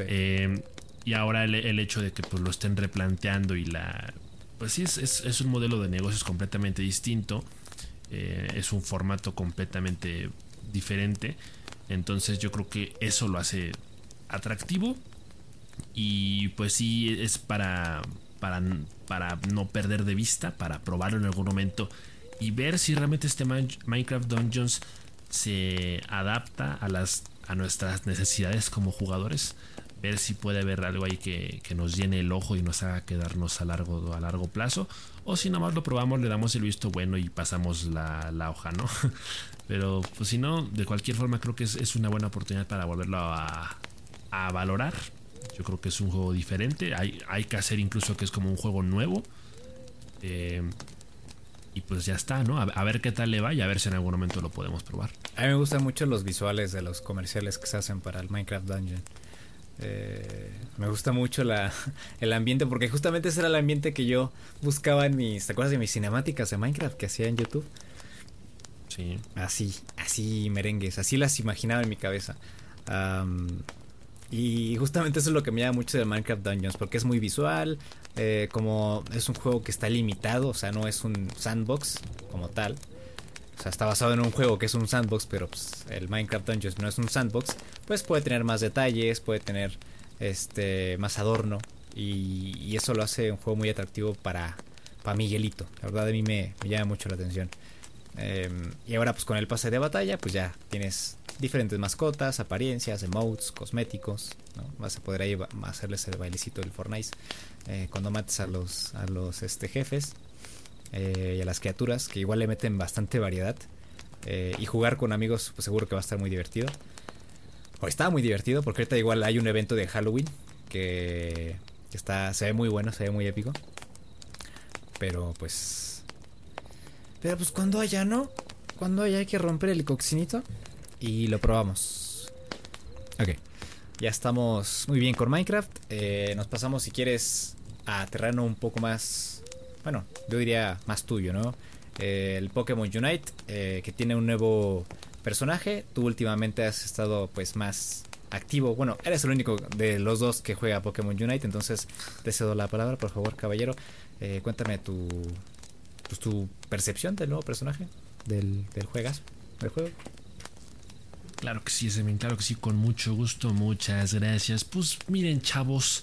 Eh, y ahora el, hecho de que pues, lo estén replanteando y la... Pues sí, es, es, un modelo de negocios completamente distinto. Eh, es un formato completamente diferente. Entonces yo creo que eso lo hace atractivo. Y pues sí, es para, para, para no perder de vista, para probarlo en algún momento y ver si realmente este Minecraft Dungeons se adapta a, las, a nuestras necesidades como jugadores. Ver si puede haber algo ahí que, nos llene el ojo y nos haga quedarnos a largo, a largo plazo. O si nada más lo probamos, le damos el visto bueno y pasamos la, hoja, ¿no? Pero pues si no, de cualquier forma creo que es, una buena oportunidad para volverlo a, a valorar yo creo que es un juego diferente. Hay, hay que hacer incluso que es como un juego nuevo. Eh, y pues ya está, ¿no? A, ver qué tal le va y a ver si en algún momento lo podemos probar. A mí me gustan mucho los visuales de los comerciales que se hacen para el Minecraft Dungeon. Eh, me gusta mucho la, el ambiente porque justamente ese era el ambiente que yo buscaba en mis, ¿te acuerdas de mis cinemáticas de Minecraft que hacía en YouTube? Sí. Así, así merengues, así las imaginaba en mi cabeza. Y justamente eso es lo que me llama mucho de Minecraft Dungeons, porque es muy visual, eh, como es un juego que está limitado, o sea, no es un sandbox como tal. O sea, está basado en un juego que es un sandbox, pero pues, el Minecraft Dungeons no es un sandbox. Pues puede tener más detalles, puede tener este más adorno. Y, eso lo hace un juego muy atractivo para, para Miguelito. La verdad a mí me, llama mucho la atención. Em, y ahora pues con el pase de batalla, pues ya tienes diferentes mascotas, apariencias, emotes, cosméticos. ¿no? Vas a poder ahí hacerles el bailecito del Fortnite eh, cuando mates a los, a los este, jefes eh, y a las criaturas, que igual le meten bastante variedad. Eh, y jugar con amigos, pues seguro que va a estar muy divertido. O está muy divertido, porque ahorita igual hay un evento de Halloween que, que está, se ve muy bueno, se ve muy épico. Pero pues. Pero pues cuando haya, ¿no? Cuando haya hay que romper el coccinito y lo probamos. Ok. Ya estamos muy bien con Minecraft. Eh, nos pasamos, si quieres, a terreno un poco más. Bueno, yo diría más tuyo, ¿no? Eh, el Pokémon Unite, eh, que tiene un nuevo personaje. Tú últimamente has estado, pues, más activo. Bueno, eres el único de los dos que juega Pokémon Unite. Entonces, te cedo la palabra, por favor, caballero. cuéntame tu, pues, tu percepción del nuevo personaje, del, del juegas, del juego. Claro que sí, Semen, claro que sí, con mucho gusto, muchas gracias. Pues miren, chavos,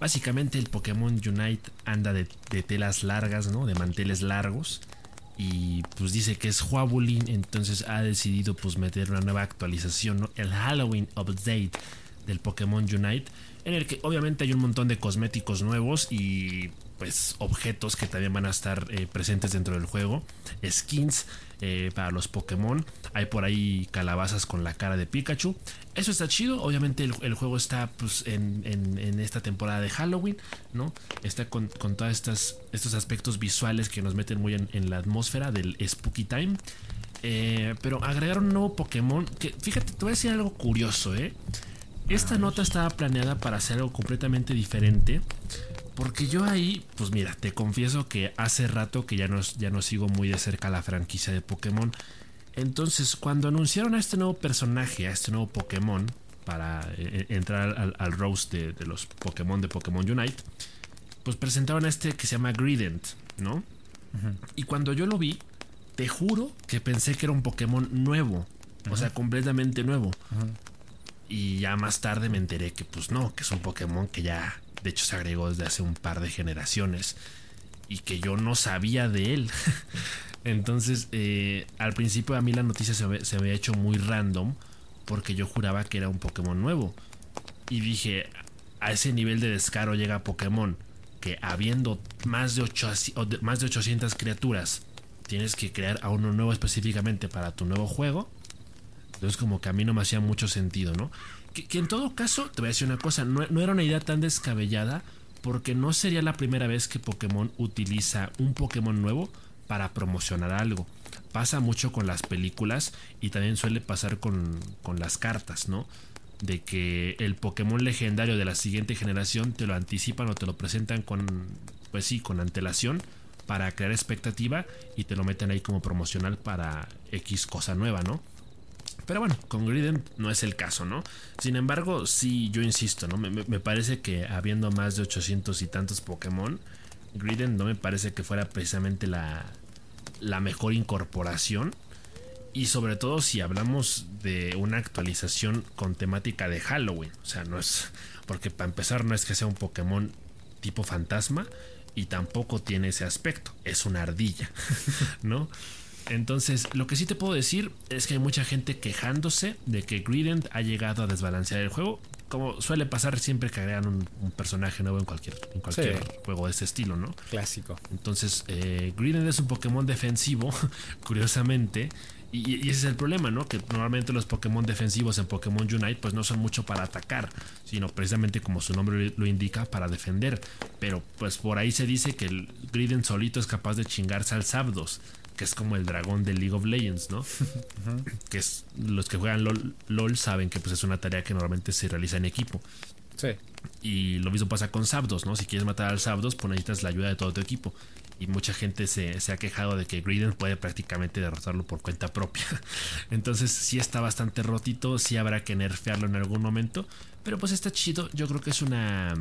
básicamente el Pokémon Unite anda de, telas largas, ¿no? De manteles largos. Y pues dice que es Huabulin, entonces ha decidido pues meter una nueva actualización, ¿no? El Halloween Update del Pokémon Unite, en el que obviamente hay un montón de cosméticos nuevos y pues objetos que también van a estar eh, presentes dentro del juego, skins eh, para los Pokémon, hay por ahí calabazas con la cara de Pikachu, eso está chido, obviamente el, juego está pues en, esta temporada de Halloween, ¿no? Está con, todos estos aspectos visuales que nos meten muy en, la atmósfera del Spooky Time. Eh, pero agregaron un nuevo Pokémon que, fíjate, te voy a decir algo curioso, ¿eh? Esta nota estaba planeada para hacer algo completamente diferente. Porque yo ahí, pues mira, te confieso que hace rato que ya no, ya no sigo muy de cerca la franquicia de Pokémon. Entonces, cuando anunciaron a este nuevo personaje, a este nuevo Pokémon, para eh, eh, entrar al, al de, los Pokémon de Pokémon Unite, pues presentaron a este que se llama Grident, ¿no? Y cuando yo lo vi, te juro que pensé que era un Pokémon nuevo, o sea, completamente nuevo. Y ya más tarde me enteré que pues no, que es un Pokémon que ya de hecho se agregó desde hace un par de generaciones y que yo no sabía de él. Entonces, eh, al principio a mí la noticia se, me, había hecho muy random porque yo juraba que era un Pokémon nuevo. Y dije, a ese nivel de descaro llega Pokémon que habiendo más de, más de 800 criaturas, tienes que crear a uno nuevo específicamente para tu nuevo juego. Entonces como que a mí no me hacía mucho sentido, ¿no? Que, en todo caso, te voy a decir una cosa, no, era una idea tan descabellada porque no sería la primera vez que Pokémon utiliza un Pokémon nuevo para promocionar algo. Pasa mucho con las películas y también suele pasar con, con las cartas, ¿no? De que el Pokémon legendario de la siguiente generación te lo anticipan o te lo presentan con, pues sí, con antelación para crear expectativa y te lo meten ahí como promocional para X cosa nueva, ¿no? Pero bueno, con Griden no es el caso, ¿no? Sin embargo, sí, yo insisto, ¿no? Me, parece que habiendo más de 800 y tantos Pokémon, Griden no me parece que fuera precisamente la, la mejor incorporación. Y sobre todo si hablamos de una actualización con temática de Halloween. O sea, no es. Porque para empezar, no es que sea un Pokémon tipo fantasma. Y tampoco tiene ese aspecto. Es una ardilla. ¿No? Entonces, lo que sí te puedo decir es que hay mucha gente quejándose de que Grident ha llegado a desbalancear el juego. Como suele pasar siempre que agregan un, personaje nuevo en cualquier, en cualquier juego de ese estilo, ¿no? Clásico. Entonces, eh, Grident es un Pokémon defensivo, curiosamente. Y, ese es el problema, ¿no? Que normalmente los Pokémon defensivos en Pokémon Unite pues no son mucho para atacar, sino precisamente como su nombre lo indica, para defender. Pero pues por ahí se dice que el Grident solito es capaz de chingarse al Zapdos que es como el dragón de League of Legends, ¿no? Que es los que juegan LOL, saben que pues es una tarea que normalmente se realiza en equipo. Sí. Y lo mismo pasa con Zapdos, ¿no? Si quieres matar al Zapdos, pues necesitas la ayuda de todo tu equipo. Y mucha gente se, ha quejado de que Griden puede prácticamente derrotarlo por cuenta propia. Entonces sí está bastante rotito, sí habrá que nerfearlo en algún momento. Pero pues está chido, yo creo que es una...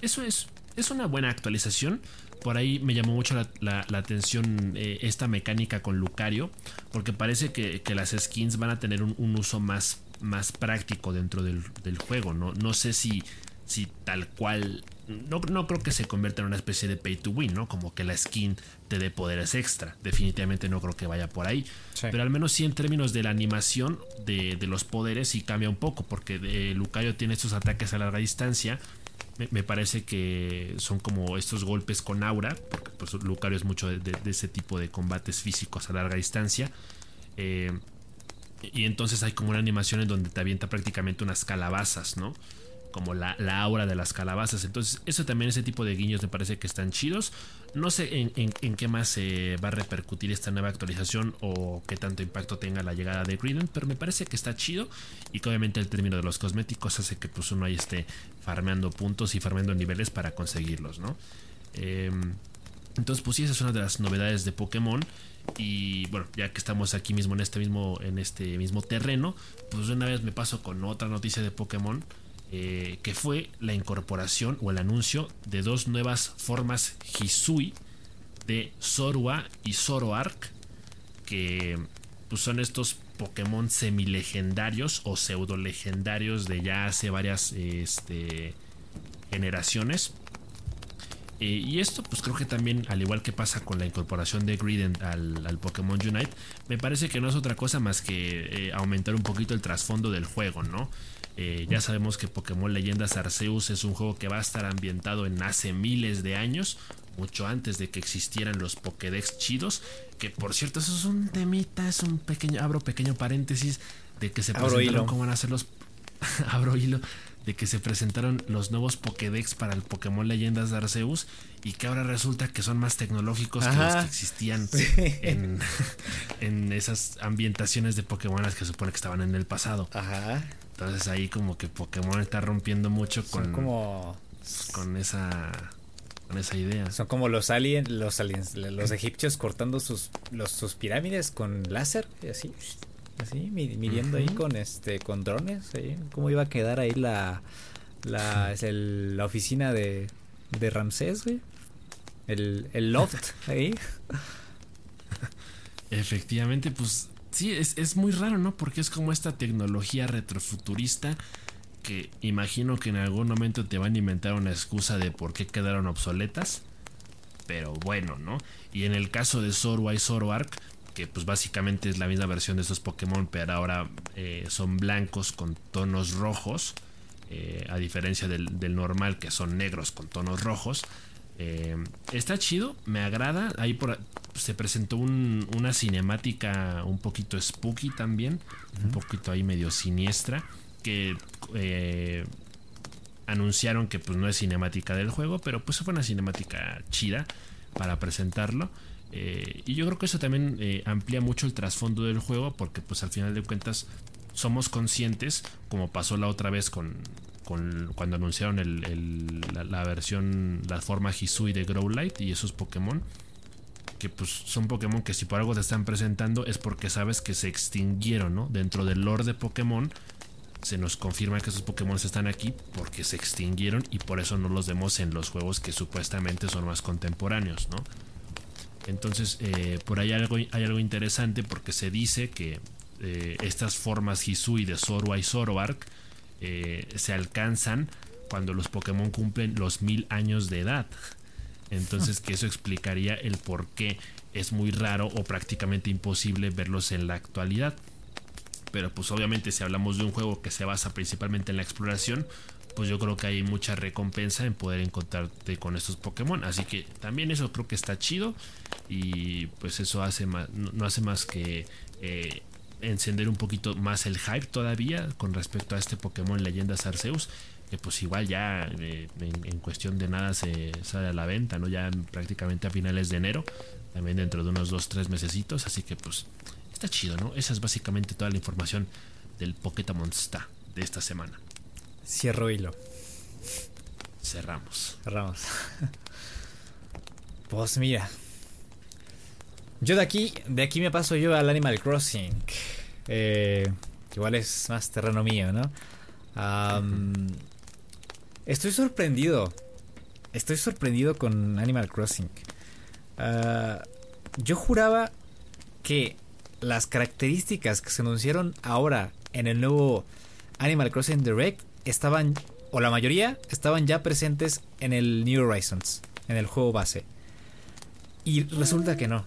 Eso es, es una buena actualización por ahí me llamó mucho la, atención eh, esta mecánica con Lucario, porque parece que, las skins van a tener un, uso más, más práctico dentro del, juego. ¿no? no sé si, si tal cual. No, no, creo que se convierta en una especie de pay to win, ¿no? Como que la skin te dé poderes extra. Definitivamente no creo que vaya por ahí. Pero al menos sí en términos de la animación de, los poderes sí cambia un poco. Porque eh, Lucario tiene estos ataques a larga distancia me, parece que son como estos golpes con aura, porque pues, Lucario es mucho de, ese tipo de combates físicos a larga distancia. Eh, y entonces hay como una animación en donde te avienta prácticamente unas calabazas, ¿no? como la, aura de las calabazas. Entonces, eso también, ese tipo de guiños me parece que están chidos. No sé en, qué más se va a repercutir esta nueva actualización o qué tanto impacto tenga la llegada de Green, pero me parece que está chido y que obviamente el término de los cosméticos hace que pues uno ahí esté farmeando puntos y farmeando niveles para conseguirlos, ¿no? Em, entonces, pues sí, esa es una de las novedades de Pokémon. Y bueno, ya que estamos aquí mismo en este mismo, en este mismo terreno, pues una vez me paso con otra noticia de Pokémon eh, que fue la incorporación o el anuncio de dos nuevas formas Hisui de Zorua y Zoroark, que pues, son estos Pokémon semilegendarios o pseudo legendarios de ya hace varias este, generaciones. Eh, y esto, pues creo que también, al igual que pasa con la incorporación de Grident al, Pokémon Unite, me parece que no es otra cosa más que eh, aumentar un poquito el trasfondo del juego, ¿no? Eh, ya sabemos que Pokémon Leyendas Arceus es un juego que va a estar ambientado en hace miles de años, mucho antes de que existieran los Pokédex chidos. Que por cierto, eso es un temita, es un pequeño, abro pequeño paréntesis de que se presentaron cómo van a ser los. abro hilo. De que se presentaron los nuevos Pokédex para el Pokémon Leyendas de Arceus y que ahora resulta que son más tecnológicos que los que existían en, en, esas ambientaciones de Pokémon que se supone que estaban en el pasado. Ajá. Entonces ahí como que Pokémon está rompiendo mucho con, como... con esa con esa idea. Son como los aliens, los aliens, los egipcios cortando sus los, sus pirámides con láser, y así, así midiendo ahí con este con drones, ahí, cómo iba a quedar ahí la la, es el, la oficina de de Ramsés, güey. El, el loft ahí. Efectivamente, pues Sí, es, muy raro, ¿no? Porque es como esta tecnología retrofuturista que imagino que en algún momento te van a inventar una excusa de por qué quedaron obsoletas. Pero bueno, ¿no? Y en el caso de Zorua y Zoroark, que pues básicamente es la misma versión de esos Pokémon, pero ahora eh, son blancos con tonos rojos, eh, a diferencia del, del, normal que son negros con tonos rojos. Eh, está chido, me agrada. Ahí por, se presentó una cinemática un poquito spooky también, un poquito ahí medio siniestra, que eh, anunciaron que pues no es cinemática del juego, pero pues fue una cinemática chida para presentarlo. Eh, y yo creo que eso también amplía mucho el trasfondo del juego, porque pues al final de cuentas somos conscientes, como pasó la otra vez con, cuando anunciaron la, versión, la forma Hisui de Growlite y esos Pokémon, porque pues son Pokémon que si por algo te están presentando es porque sabes que se extinguieron, ¿no? Dentro del lore de Pokémon se nos confirma que esos Pokémon están aquí porque se extinguieron y por eso no los vemos en los juegos que supuestamente son más contemporáneos, ¿no? Entonces, eh, por ahí hay algo, interesante porque se dice que eh, estas formas Hisui de Zorua y Zoroark eh, se alcanzan cuando los Pokémon cumplen los mil años de edad. Entonces, que eso explicaría el por qué es muy raro o prácticamente imposible verlos en la actualidad. Pero pues obviamente si hablamos de un juego que se basa principalmente en la exploración, pues yo creo que hay mucha recompensa en poder encontrarte con estos Pokémon. Así que también eso creo que está chido. Y pues eso hace más, no hace más que eh, encender un poquito más el hype todavía con respecto a este Pokémon Leyendas Arceus. Que pues igual ya eh, en, cuestión de nada se sale a la venta, ¿no? Ya prácticamente a finales de enero. También dentro de unos 2-3 mesecitos. Así que pues está chido, ¿no? Esa es básicamente toda la información del Pokémon Monster de esta semana. Cierro hilo. Cerramos. Cerramos. pues mira. Yo de aquí, de aquí me paso yo al Animal Crossing. Eh, igual es más terreno mío, ¿no? Estoy sorprendido. Estoy sorprendido con Animal Crossing. Ah, yo juraba que las características que se anunciaron ahora en el nuevo Animal Crossing Direct estaban, o la mayoría, estaban ya presentes en el New Horizons, en el juego base. Y resulta que no.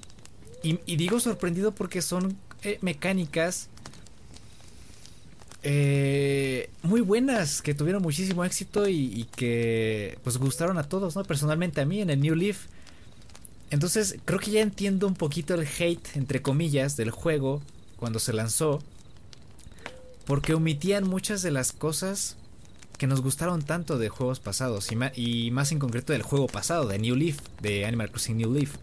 Y, digo sorprendido porque son eh, mecánicas eh, muy buenas, que tuvieron muchísimo éxito y, y, que pues gustaron a todos, ¿no? Personalmente a mí en el New Leaf. Entonces creo que ya entiendo un poquito el hate, entre comillas, del juego cuando se lanzó. Porque omitían muchas de las cosas que nos gustaron tanto de juegos pasados y, más en concreto del juego pasado, de New Leaf, de Animal Crossing New Leaf.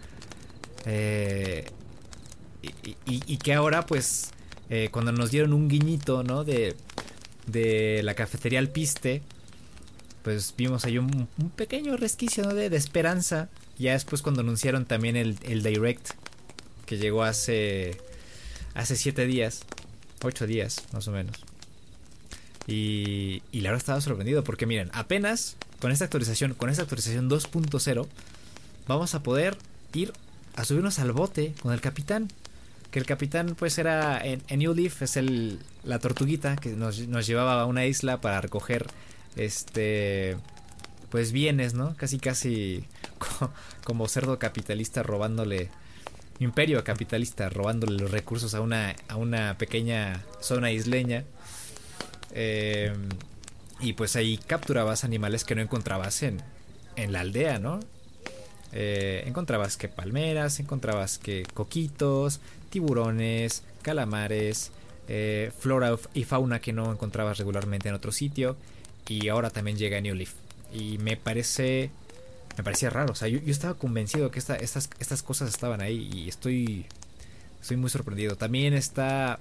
Eh, y, que ahora pues eh, cuando nos dieron un guiñito, ¿no? De, de la cafetería Alpiste, pues vimos ahí un, pequeño resquicio ¿no? de, de, esperanza. Ya después cuando anunciaron también el, el Direct, que llegó hace, hace siete días, ocho días más o menos. Y, y la verdad estaba sorprendido porque miren, apenas con esta actualización, con esta actualización 2.0, vamos a poder ir a subirnos al bote con el capitán. Que el capitán pues era en, New Leaf, es el, la tortuguita que nos, nos, llevaba a una isla para recoger este pues bienes, ¿no? Casi casi como cerdo capitalista robándole imperio capitalista robándole los recursos a una a una pequeña zona isleña eh, y pues ahí capturabas animales que no encontrabas en, en la aldea, ¿no? Eh, encontrabas que palmeras, encontrabas que coquitos, tiburones, calamares, eh, flora y fauna que no encontrabas regularmente en otro sitio. Y ahora también llega New Leaf. Y me parece. Me parecía raro. O sea, yo, estaba convencido que estas, estas cosas estaban ahí. Y estoy. Estoy muy sorprendido. También está.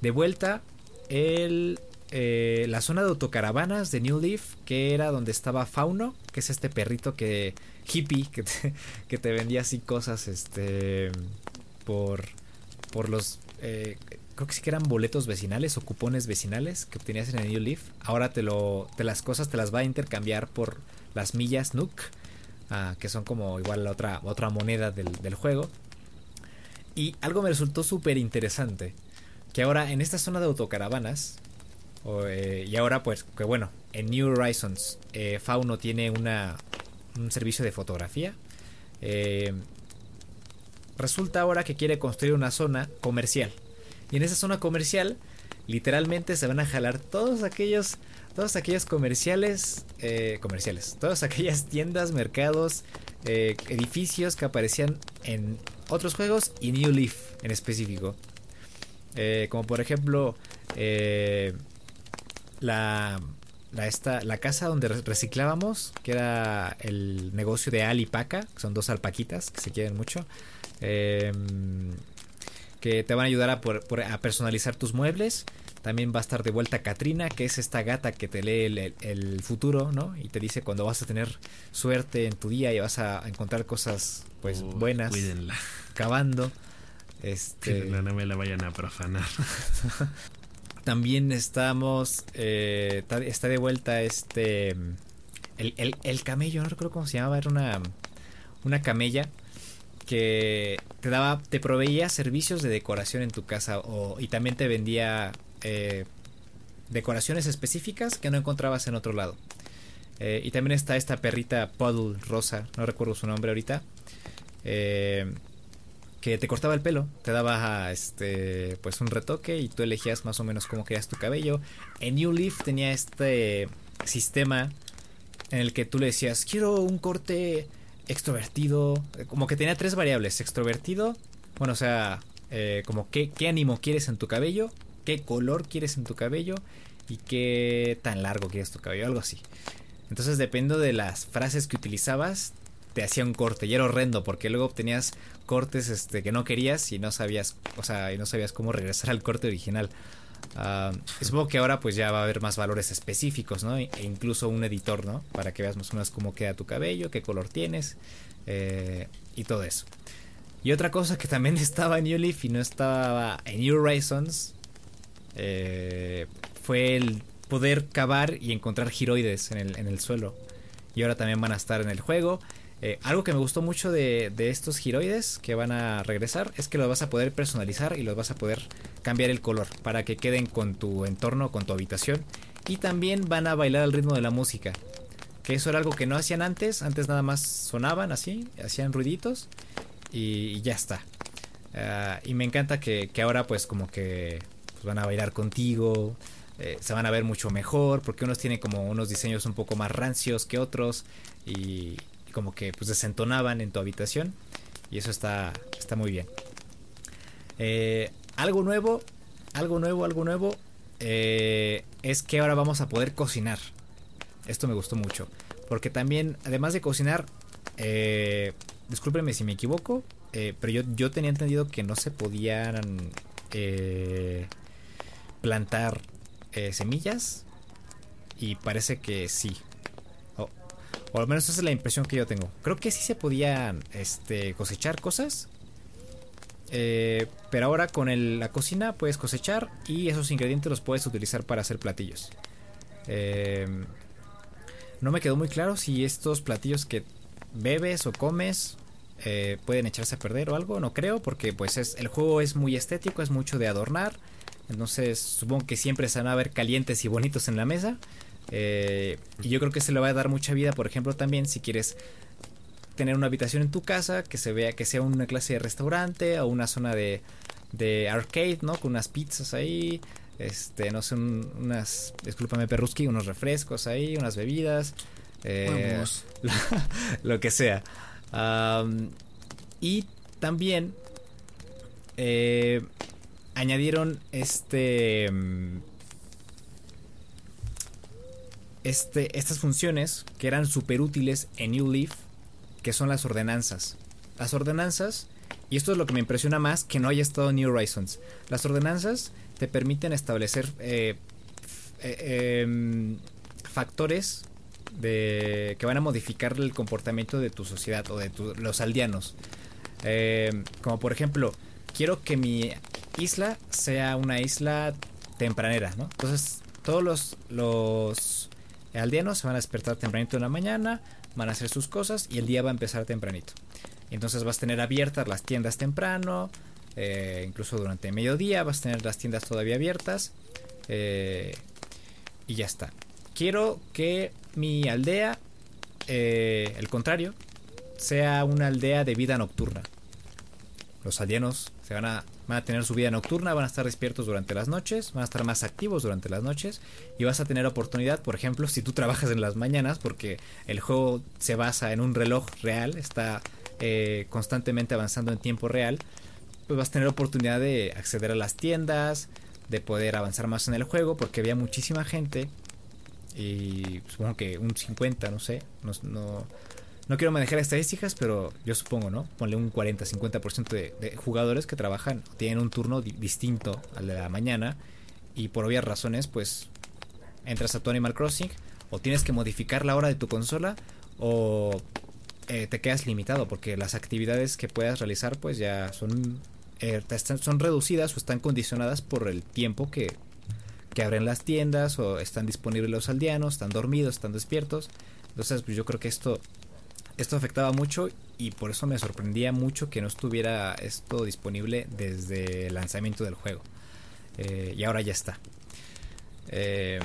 De vuelta el, eh, la zona de autocaravanas de New Leaf, que era donde estaba Fauno, que es este perrito que hippie que te, que te vendía así cosas, este, por, por los, eh, creo que sí que eran boletos vecinales o cupones vecinales que obtenías en el New Leaf. Ahora te lo, te las cosas te las va a intercambiar por las millas Nook, ah, que son como igual la otra, otra moneda del, del juego. Y algo me resultó súper interesante que ahora en esta zona de autocaravanas, eh, y ahora pues que bueno, en New Horizons eh, Fauno tiene una, un servicio de fotografía. Eh, resulta ahora que quiere construir una zona comercial. Y en esa zona comercial, literalmente se van a jalar todos aquellos, todos aquellos comerciales, comerciales, todas aquellas tiendas, mercados, edificios que aparecían en otros juegos y New Leaf en específico. Eh, como por ejemplo, eh, la, la, esta, la casa donde reciclábamos, que era el negocio de Alipaca, que son dos alpaquitas que se quieren mucho. Em, que te van a ayudar a, a, personalizar tus muebles. También va a estar de vuelta Katrina, que es esta gata que te lee el, el, futuro, ¿no? Y te dice cuando vas a tener suerte en tu día y vas a encontrar cosas pues buenas. Cuídenla. Cavando. Este... No me la vayan a profanar. También estamos. Eh, está de vuelta este. El, el, camello, no recuerdo cómo se llamaba, era una. Una camella que te daba, te proveía servicios de decoración en tu casa y también te vendía eh, decoraciones específicas que no encontrabas en otro lado. Eh, y también está esta perrita Puddle rosa, no recuerdo su nombre ahorita, eh, que te cortaba el pelo, te daba este, pues un retoque y tú elegías más o menos cómo querías tu cabello. En New Leaf tenía este sistema en el que tú le decías, quiero un corte extrovertido, como que tenía tres variables, extrovertido, bueno, o sea, eh, como qué, qué ánimo quieres en tu cabello, qué color quieres en tu cabello y qué tan largo quieres tu cabello, algo así. Entonces, dependiendo de las frases que utilizabas, te hacía un corte y era horrendo porque luego obtenías cortes este, que no querías y no sabías, o sea, y no sabías cómo regresar al corte original. Uh, supongo que ahora pues ya va a haber más valores específicos, ¿no? E incluso un editor, ¿no? Para que veas más o menos cómo queda tu cabello, qué color tienes eh, y todo eso. Y otra cosa que también estaba en New Leaf y no estaba en New Horizons eh, fue el poder cavar y encontrar giroides en el, en el suelo. Y ahora también van a estar en el juego. Eh, algo que me gustó mucho de, estos giroides que van a regresar es que los vas a poder personalizar y los vas a poder cambiar el color para que queden con tu entorno, con tu habitación. Y también van a bailar al ritmo de la música. Que eso era algo que no hacían antes. Antes nada más sonaban así, hacían ruiditos y, ya está. Ah, y me encanta que, ahora pues como que pues, van a bailar contigo. Eh, se van a ver mucho mejor porque unos tienen como unos diseños un poco más rancios que otros y, como que pues desentonaban en tu habitación y eso está, está muy bien. Eh, algo nuevo, algo nuevo, algo nuevo eh, es que ahora vamos a poder cocinar. Esto me gustó mucho porque también además de cocinar, eh, discúlpenme si me equivoco, eh, pero yo, yo tenía entendido que no se podían plantar semillas y parece que sí. O al menos esa es la impresión que yo tengo. Creo que sí se podían este, cosechar cosas. Eh, pero ahora con la cocina puedes cosechar y esos ingredientes los puedes utilizar para hacer platillos. Eh, no me quedó muy claro si estos platillos que bebes o comes eh, pueden echarse a perder o algo. No creo porque pues es, el juego es muy estético, es mucho de adornar. Entonces supongo que siempre se van a ver calientes y bonitos en la mesa. Eh, y yo creo que se le va a dar mucha vida, por ejemplo, también si quieres tener una habitación en tu casa que se vea que sea una clase de restaurante o una zona de, de arcade, ¿no? Con unas pizzas ahí, este, no sé, unas, discúlpame perruski, unos refrescos ahí, unas bebidas, eh, lo, que sea. y también eh, añadieron este este, estas funciones que eran súper útiles en New Leaf, que son las ordenanzas. Las ordenanzas, y esto es lo que me impresiona más que no haya estado en New Horizons, las ordenanzas te permiten establecer eh, eh, em, factores de, que van a modificar el comportamiento de tu sociedad o de los aldeanos. Em, como por ejemplo, quiero que mi isla sea una isla tempranera. Entonces, todos los aldeanos se van a despertar tempranito en la mañana, van a hacer sus cosas y el día va a empezar tempranito. Entonces vas a tener abiertas las tiendas temprano, eh, incluso durante mediodía vas a tener las tiendas todavía abiertas eh, y ya está. Quiero que mi aldea, eh, el contrario, sea una aldea de vida nocturna. Los aldeanos se van a tener su vida nocturna, van a estar despiertos durante las noches, van a estar más activos durante las noches y vas a tener oportunidad, por ejemplo, si tú trabajas en las mañanas, porque el juego se basa en un reloj real, está eh, constantemente avanzando en tiempo real, pues vas a tener oportunidad de acceder a las tiendas, de poder avanzar más en el juego, porque había muchísima gente y supongo que un 50, no sé, no, no no quiero manejar estadísticas, pero yo supongo, ¿no? Ponle un 40-50% de, jugadores que trabajan, tienen un turno distinto al de la mañana y por obvias razones, pues entras a tu Animal Crossing o tienes que modificar la hora de tu consola o te quedas limitado porque las actividades que puedas realizar pues ya son, son reducidas o están condicionadas por el tiempo que, que abren las tiendas o están disponibles los aldeanos, están dormidos, están despiertos. Entonces pues yo creo que esto, esto afectaba mucho y por eso me sorprendía mucho que no estuviera esto disponible desde el lanzamiento del juego. Eh, y ahora ya está. Eh,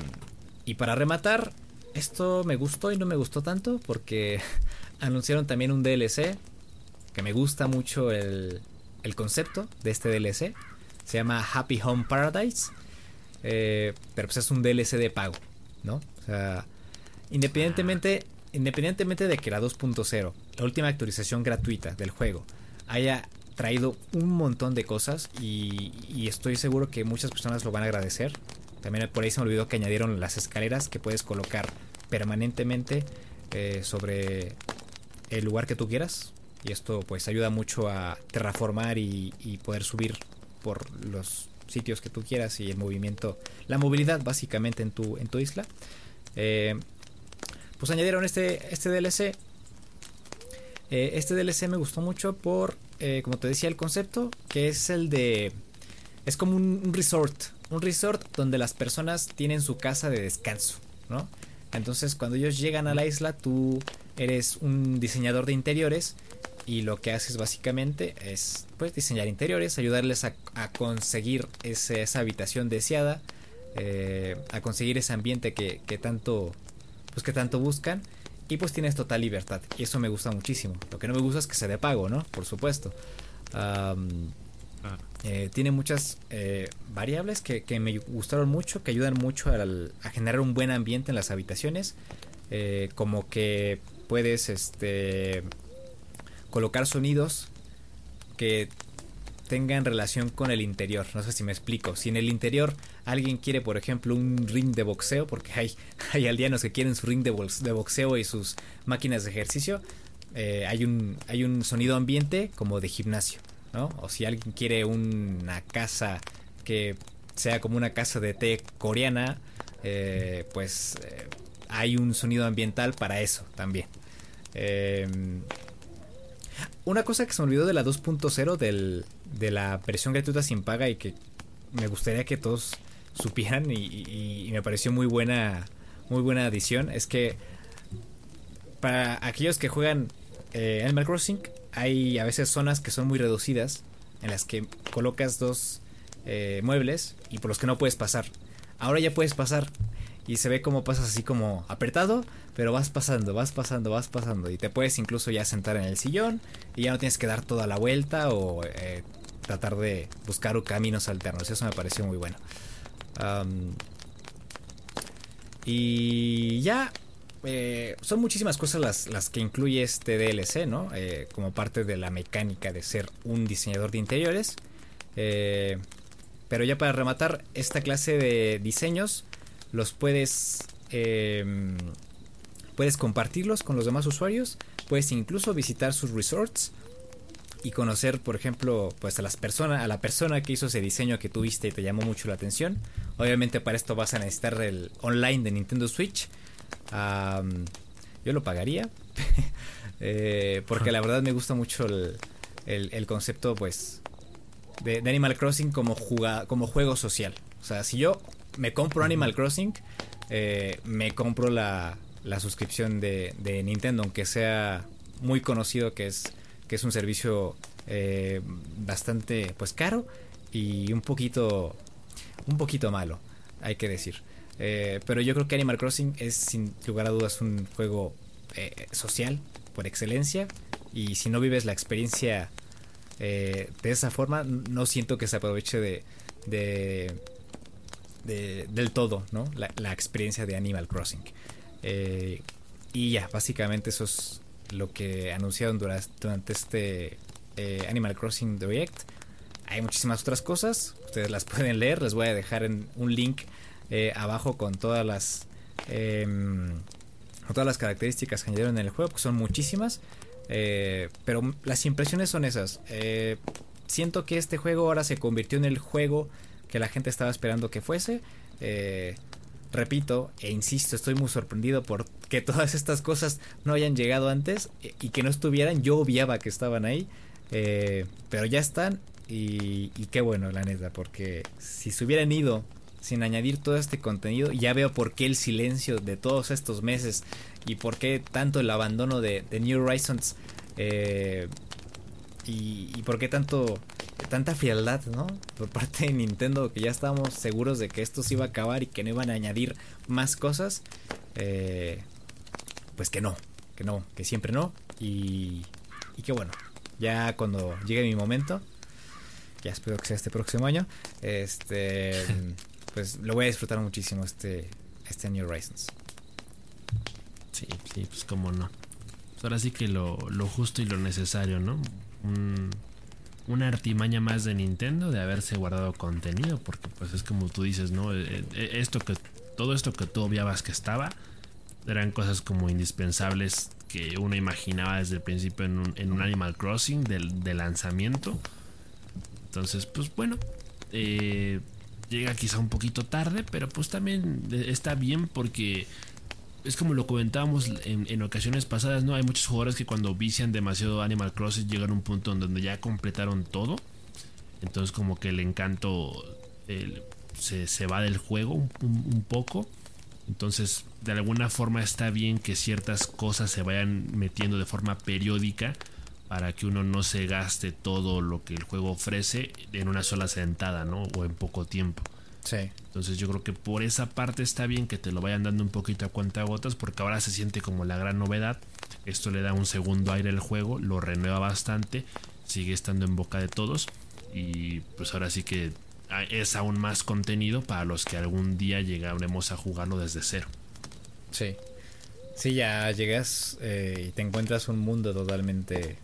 y para rematar, esto me gustó y no me gustó tanto porque anunciaron también un DLC que me gusta mucho el, el concepto de este DLC. Se llama Happy Home Paradise. Eh, pero pues es un DLC de pago, ¿no? O sea, independientemente independientemente de que la 2.0, la última actualización gratuita del juego, haya traído un montón de cosas y, estoy seguro que muchas personas lo van a agradecer. También por ahí se me olvidó que añadieron las escaleras que puedes colocar permanentemente eh, sobre el lugar que tú quieras. Y esto pues ayuda mucho a terraformar y, poder subir por los sitios que tú quieras y el movimiento, la movilidad básicamente en tu, en tu isla. Eh, pues añadieron este, este DLC. Eh, este DLC me gustó mucho por, eh, como te decía, el concepto, que es el de... Es como un, resort, un resort donde las personas tienen su casa de descanso, ¿no? Entonces cuando ellos llegan a la isla, tú eres un diseñador de interiores y lo que haces básicamente es pues diseñar interiores, ayudarles a, conseguir esa habitación deseada, eh, a conseguir ese ambiente que, que tanto pues que tanto buscan y pues tienes total libertad y eso me gusta muchísimo. Lo que no me gusta es que se dé pago, ¿no? Por supuesto. Eh, tiene muchas eh, variables que, me gustaron mucho, que ayudan mucho a generar un buen ambiente en las habitaciones. Eh, como que puedes este, colocar sonidos que tengan relación con el interior. No sé si me explico. Si en el interior alguien quiere, por ejemplo, un ring de boxeo, porque hay, hay aldeanos que quieren su ring de, boxeo y sus máquinas de ejercicio, eh, hay, un, hay un sonido ambiente como de gimnasio. ¿no? O si alguien quiere una casa que sea como una casa de té coreana, eh, pues eh, hay un sonido ambiental para eso también. Una cosa que se me olvidó de la 2.0 del, de la versión gratuita sin paga y que me gustaría que todos supieran y, me pareció muy buena muy buena adición es que para aquellos que juegan eh, Animal Crossing hay a veces zonas que son muy reducidas en las que colocas dos eh, muebles y por los que no puedes pasar. Ahora ya puedes pasar y se ve como pasas así como apretado pero vas pasando vas pasando vas pasando y te puedes incluso ya sentar en el sillón y ya no tienes que dar toda la vuelta o eh, tratar de buscar caminos alternos. Eso me pareció muy bueno. y ya, eh, son muchísimas cosas las, las, que incluye este DLC, ¿no? Eh, como parte de la mecánica de ser un diseñador de interiores. Pero ya para rematar, esta clase de diseños los puedes... Em, puedes compartirlos con los demás usuarios. Puedes incluso visitar sus resorts y conocer, por ejemplo, pues a las personas, a la persona que hizo ese diseño que tuviste y te llamó mucho la atención. Obviamente para esto vas a necesitar el online de Nintendo Switch. yo lo pagaría. Eh, porque la verdad me gusta mucho el, concepto, pues, de, Animal Crossing como, como juego social. O sea, si yo me compro Animal Crossing, eh, me compro la, la suscripción de, de Nintendo, aunque sea muy conocido que es que es un servicio eh, bastante pues caro y un poquito un poquito malo hay que decir. Eh, pero yo creo que Animal Crossing es sin lugar a dudas un juego social por excelencia y si no vives la experiencia de esa forma no siento que se aproveche de, de, del todo no la, experiencia de Animal Crossing y ya básicamente eso es lo que anunciaron durante, este eh, Animal Crossing Direct. Hay muchísimas otras cosas, ustedes las pueden leer, les voy a dejar en un link eh, abajo con todas las em, todas las características que añadieron en el juego, que son muchísimas, eh, pero las impresiones son esas. siento que este juego ahora se convirtió en el juego que la gente estaba esperando que fuese repito e insisto, estoy muy sorprendido por que todas estas cosas no hayan llegado antes y que no estuvieran. Yo obviaba que estaban ahí, eh, pero ya están y, y, qué bueno, la neta, porque si se hubieran ido sin añadir todo este contenido, ya veo por qué el silencio de todos estos meses y por qué tanto el abandono de, New Horizons eh, y, y por qué tanto tanta frialdad, ¿no? Por parte de Nintendo, que ya estábamos seguros de que esto se iba a acabar y que no iban a añadir más cosas. Eh, pues que no, que no, que siempre no. Y, y que bueno, ya cuando llegue mi momento, ya espero que sea este próximo año, este, pues lo voy a disfrutar muchísimo este, este New Horizons. Sí, sí, pues como no. Pues ahora sí que lo, lo justo y lo necesario, ¿no? Un, una artimaña más de Nintendo de haberse guardado contenido, porque pues es como tú dices, ¿no? Eh, eh, esto que todo esto que tú obviabas que estaba eran cosas como indispensables que uno imaginaba desde el principio en un, Animal Crossing del, de lanzamiento. Entonces, pues bueno, eh, llega quizá un poquito tarde, pero pues también está bien porque es como lo comentábamos en, ocasiones pasadas, ¿no? Hay muchos jugadores que cuando vician demasiado Animal Crossing llegan a un punto en donde ya completaron todo. Entonces como que el encanto se, va del juego un, poco. Entonces de alguna forma está bien que ciertas cosas se vayan metiendo de forma periódica para que uno no se gaste todo lo que el juego ofrece en una sola sentada, ¿no? O en poco tiempo. Entonces yo creo que por esa parte está bien que te lo vayan dando un poquito a cuenta gotas porque ahora se siente como la gran novedad. Esto le da un segundo aire al juego, lo renueva bastante, sigue estando en boca de todos y pues ahora sí que es aún más contenido para los que algún día llegaremos a jugarlo desde cero. Sí. Sí, ya llegas eh, y te encuentras un mundo totalmente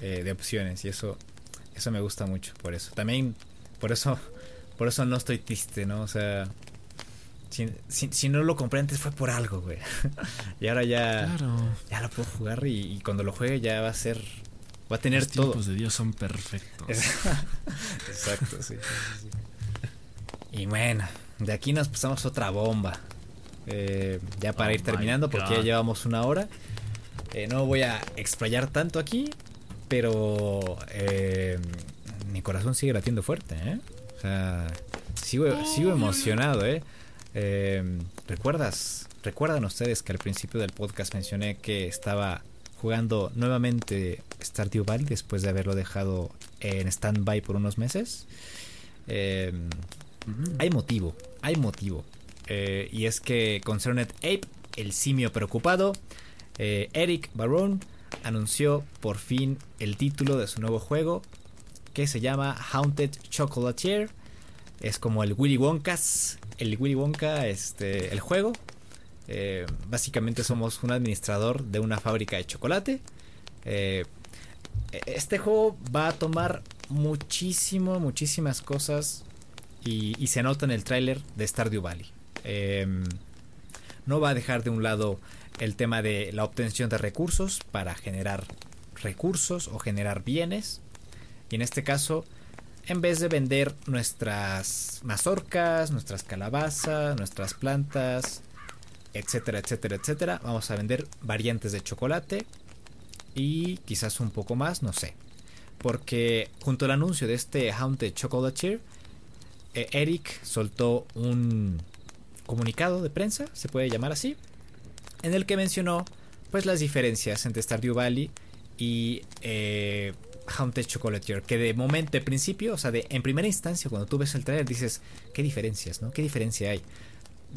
eh, de opciones y eso, eso me gusta mucho por eso. También por eso por eso no estoy triste, ¿no? O sea, si, no lo compré antes fue por algo, güey. y ahora ya, ya lo puedo jugar y, cuando lo juegue ya va a ser, va a tener Los todo. Los tiempos de Dios son perfectos. Exacto, sí, Y bueno, de aquí nos pasamos otra bomba. Eh, ya para oh ir terminando, porque ya llevamos una hora. Eh, no voy a explayar tanto aquí, pero eh, mi corazón sigue latiendo fuerte, ¿eh? O sea, sigo, sigo emocionado, ¿eh? ¿eh? ¿Recuerdas? ¿Recuerdan ustedes que al principio del podcast mencioné que estaba jugando nuevamente Stardew Valley después de haberlo dejado en stand-by por unos meses? Eh, hay motivo, hay motivo. Eh, y es que Concerned Ape, el simio preocupado, Eric Barone anunció por fin el título de su nuevo juego que se llama Haunted Chocolatier. Es como el Willy Wonkas, el Willy Wonka, este, el juego. Eh, básicamente somos un administrador de una fábrica de chocolate. Eh, este juego va a tomar muchísimo, muchísimas cosas y, se nota en el tráiler de Stardew Valley. Em, no va a dejar de un lado el tema de la obtención de recursos para generar recursos o generar bienes. Y en este caso, en vez de vender nuestras mazorcas, nuestras calabazas, nuestras plantas, etcétera, etcétera, etcétera, vamos a vender variantes de chocolate y quizás un poco más, no sé. Porque junto al anuncio de este Haunted Chocolatier, eh, Eric soltó un comunicado de prensa, se puede llamar así, en el que mencionó pues las diferencias entre Stardew Valley y eh, Haunted Chocolatier, que de momento, de principio, o sea, de en primera instancia, cuando tú ves el trailer, dices, ¿qué diferencias, no? ¿Qué diferencia hay?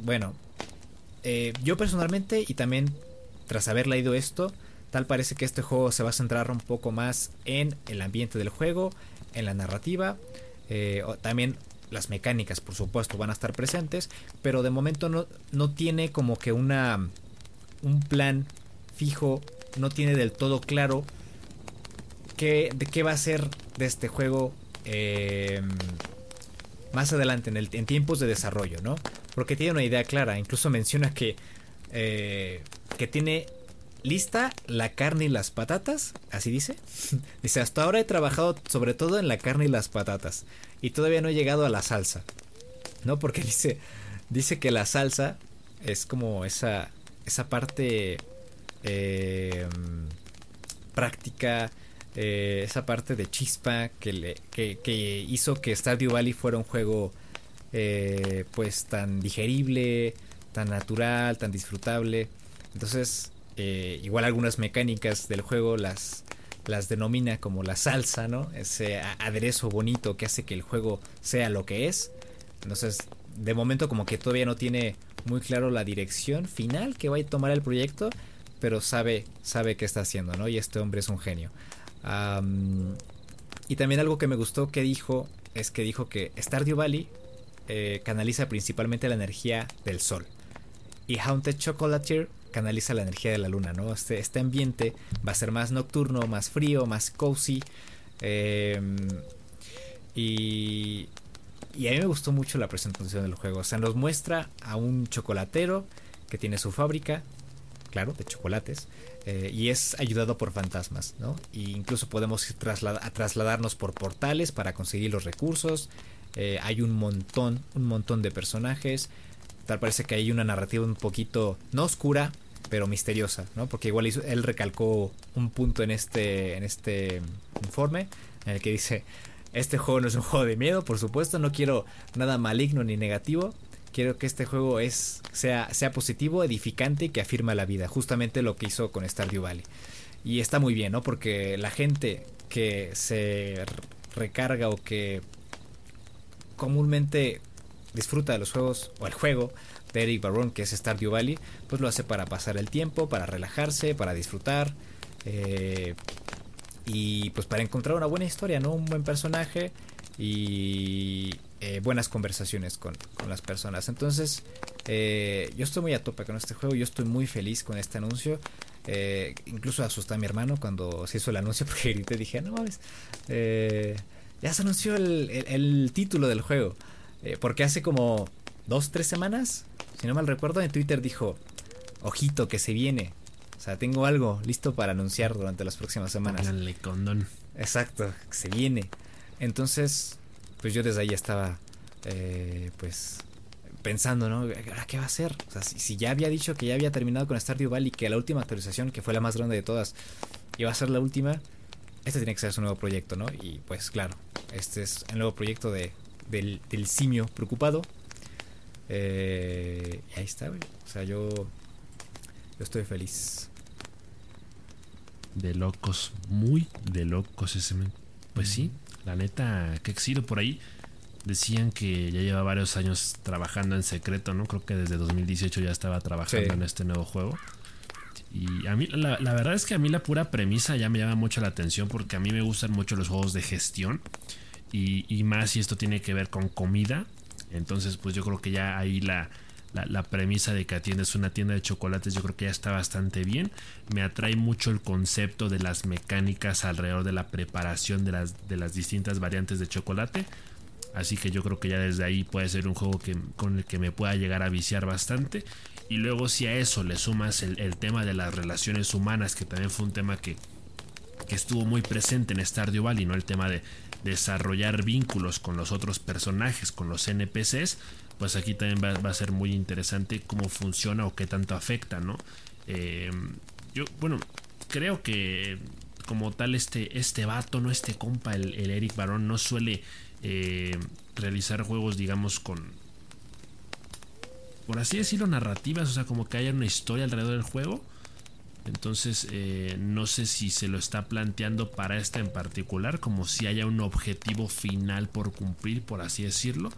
Bueno, eh, yo personalmente, y también tras haber leído esto, tal parece que este juego se va a centrar un poco más en el ambiente del juego, en la narrativa, eh, también las mecánicas, por supuesto, van a estar presentes, pero de momento no, no tiene como que una un plan fijo, no tiene del todo claro de qué va a ser de este juego em, más adelante en, el, en tiempos de desarrollo, ¿no? Porque tiene una idea clara, incluso menciona que, eh, que tiene lista la carne y las patatas, así dice. dice, hasta ahora he trabajado sobre todo en la carne y las patatas y todavía no he llegado a la salsa, ¿no? Porque dice, dice que la salsa es como esa, esa parte eh, práctica, eh, esa parte de chispa que, le, que, hizo que Stardew Valley fuera un juego eh, pues tan digerible, tan natural, tan disfrutable. Entonces, eh, igual algunas mecánicas del juego las, las denomina como la salsa, ¿no? Ese aderezo bonito que hace que el juego sea lo que es. Entonces, de momento como que todavía no tiene muy claro la dirección final que va a tomar el proyecto, pero sabe, sabe qué está haciendo, ¿no? Y este hombre es un genio. Y también algo que me gustó que dijo es que dijo que Stardew Valley eh, canaliza principalmente la energía del sol y Haunted Chocolatier canaliza la energía de la luna, ¿no? Este, este ambiente va a ser más nocturno, más frío, más cozy. Eh, y, y a mí me gustó mucho la presentación del juego. O sea, nos muestra a un chocolatero que tiene su fábrica, claro, de chocolates, eh, y es ayudado por fantasmas, ¿no? Y incluso podemos trasladarnos por portales para conseguir los recursos. Eh, hay un montón, un montón de personajes. Tal parece que hay una narrativa un poquito, no oscura, pero misteriosa, ¿no? Porque igual él recalcó un punto en este, en este informe en el que dice, este juego no es un juego de miedo, por supuesto, no quiero nada maligno ni negativo, quiero que este juego es, sea, sea positivo, edificante y que afirma la vida, justamente lo que hizo con Stardew Valley. Y está muy bien, ¿no? Porque la gente que se recarga o que comúnmente disfruta de los juegos o el juego de Eric Barron que es Stardew Valley, pues lo hace para pasar el tiempo, para relajarse, para disfrutar eh, y pues para encontrar una buena historia, ¿no? Un buen personaje y eh, buenas conversaciones con, con, las personas. Entonces, eh, yo estoy muy a tope con este juego, yo estoy muy feliz con este anuncio. Eh, incluso asusté a mi hermano cuando se hizo el anuncio porque grité, dije, no mames, ya se anunció el, el, el título del juego. porque hace como dos, tres semanas, si no mal recuerdo, en Twitter dijo, ojito que se viene. O sea, tengo algo listo para anunciar durante las próximas semanas. condón. Exacto, se viene. Entonces, pues yo desde ahí estaba, eh, pues, pensando, ¿no? ¿Ahora qué va a hacer? O sea, si, ya había dicho que ya había terminado con Stardew Valley, que la última actualización, que fue la más grande de todas, iba a ser la última, este tiene que ser su nuevo proyecto, ¿no? Y pues claro, este es el nuevo proyecto de, del, del simio preocupado, eh, y ahí está, güey. O sea, yo, yo estoy feliz. De locos, muy de locos ese. Pues sí, la neta, que exido por ahí. Decían que ya lleva varios años trabajando en secreto, ¿no? Creo que desde 2018 ya estaba trabajando sí. en este nuevo juego. Y a mí, la, la, verdad es que a mí la pura premisa ya me llama mucho la atención porque a mí me gustan mucho los juegos de gestión. Y, y más si esto tiene que ver con comida. Entonces, pues yo creo que ya ahí la, la, premisa de que atiendes una tienda de chocolates, yo creo que ya está bastante bien. Me atrae mucho el concepto de las mecánicas alrededor de la preparación de las, de las distintas variantes de chocolate. Así que yo creo que ya desde ahí puede ser un juego que, con el que me pueda llegar a viciar bastante. Y luego si a eso le sumas el, el tema de las relaciones humanas, que también fue un tema que, que estuvo muy presente en Stardew Valley, ¿no? El tema de desarrollar vínculos con los otros personajes, con los NPCs, pues aquí también va, a ser muy interesante cómo funciona o qué tanto afecta, ¿no? Eh, yo, bueno, creo que como tal este, este vato, no este compa, el, el Eric Barón, no suele eh, realizar juegos, digamos, con, por así decirlo, narrativas, o sea, como que haya una historia alrededor del juego. Entonces, eh, no sé si se lo está planteando para esta en particular, como si haya un objetivo final por cumplir, por así decirlo,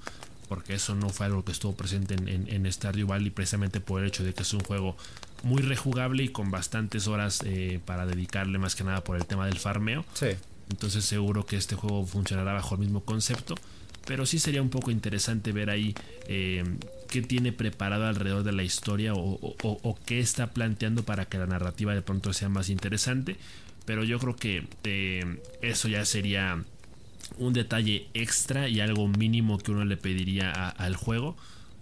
porque eso no fue algo que estuvo presente en, en, en Stardew Valley, precisamente por el hecho de que es un juego muy rejugable y con bastantes horas eh, para dedicarle más que nada por el tema del farmeo. Sí. Entonces, seguro que este juego funcionará bajo el mismo concepto. Pero sí sería un poco interesante ver ahí eh, qué tiene preparado alrededor de la historia o, o, o, qué está planteando para que la narrativa de pronto sea más interesante. Pero yo creo que eh, eso ya sería un detalle extra y algo mínimo que uno le pediría a, al juego.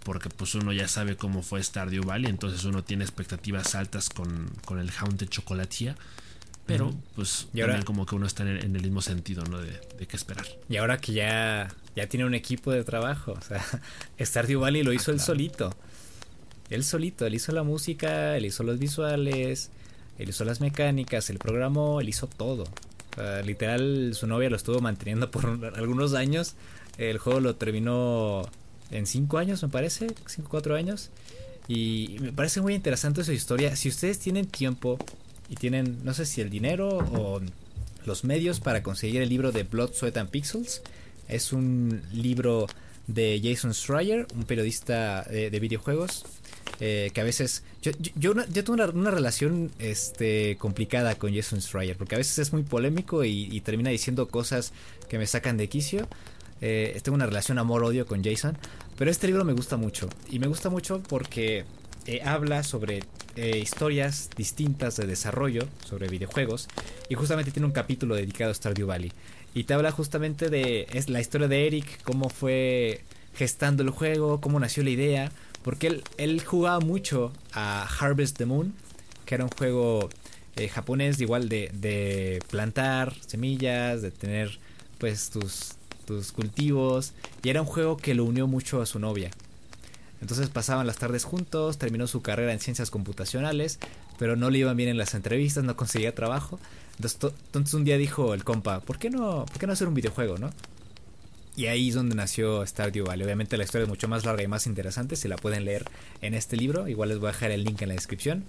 Porque pues uno ya sabe cómo fue Stardew Valley. Entonces uno tiene expectativas altas con, con el Haunted Chocolatier. Pero pues y ahora, como que uno está en el, en el mismo sentido, ¿no? De, de, qué esperar. Y ahora que ya, ya tiene un equipo de trabajo, o sea, Stardew Valley lo hizo ah, él solito. él solito, él hizo la música, él hizo los visuales, él hizo las mecánicas, él programó, él hizo todo. Literal, su novia lo estuvo manteniendo por algunos años. El juego lo terminó en 5 años, me parece, 5 4 años. Y me parece muy interesante su historia. Si ustedes tienen tiempo y tienen, no sé si el dinero o los medios para conseguir el libro de Blood, Sweat and Pixels, es un libro de Jason Schreier, un periodista de, videojuegos, eh, que a veces... Yo, yo, yo, tengo una, relación este, complicada con Jason Schreier, porque a veces es muy polémico y, termina diciendo cosas que me sacan de quicio. Eh, tengo una relación amor-odio con Jason, pero este libro me gusta mucho, y me gusta mucho porque eh, habla sobre historias distintas de desarrollo, sobre videojuegos, y justamente tiene un capítulo dedicado a Stardew Valley. Y te habla justamente de es la historia de Eric, cómo fue gestando el juego, cómo nació la idea. Porque él, jugaba mucho a Harvest the Moon, que era un juego eh, japonés igual de, de plantar semillas, de tener pues tus, tus cultivos. Y era un juego que lo unió mucho a su novia. Entonces pasaban las tardes juntos, terminó su carrera en ciencias computacionales, pero no le iban bien en las entrevistas, no conseguía trabajo. Entonces, un día dijo el compa, ¿por qué no, por qué no hacer un videojuego, no? Y ahí es donde nació Stardew Valley. Obviamente la historia es mucho más larga y más interesante. Si la pueden leer en este libro, igual les voy a dejar el link en la descripción.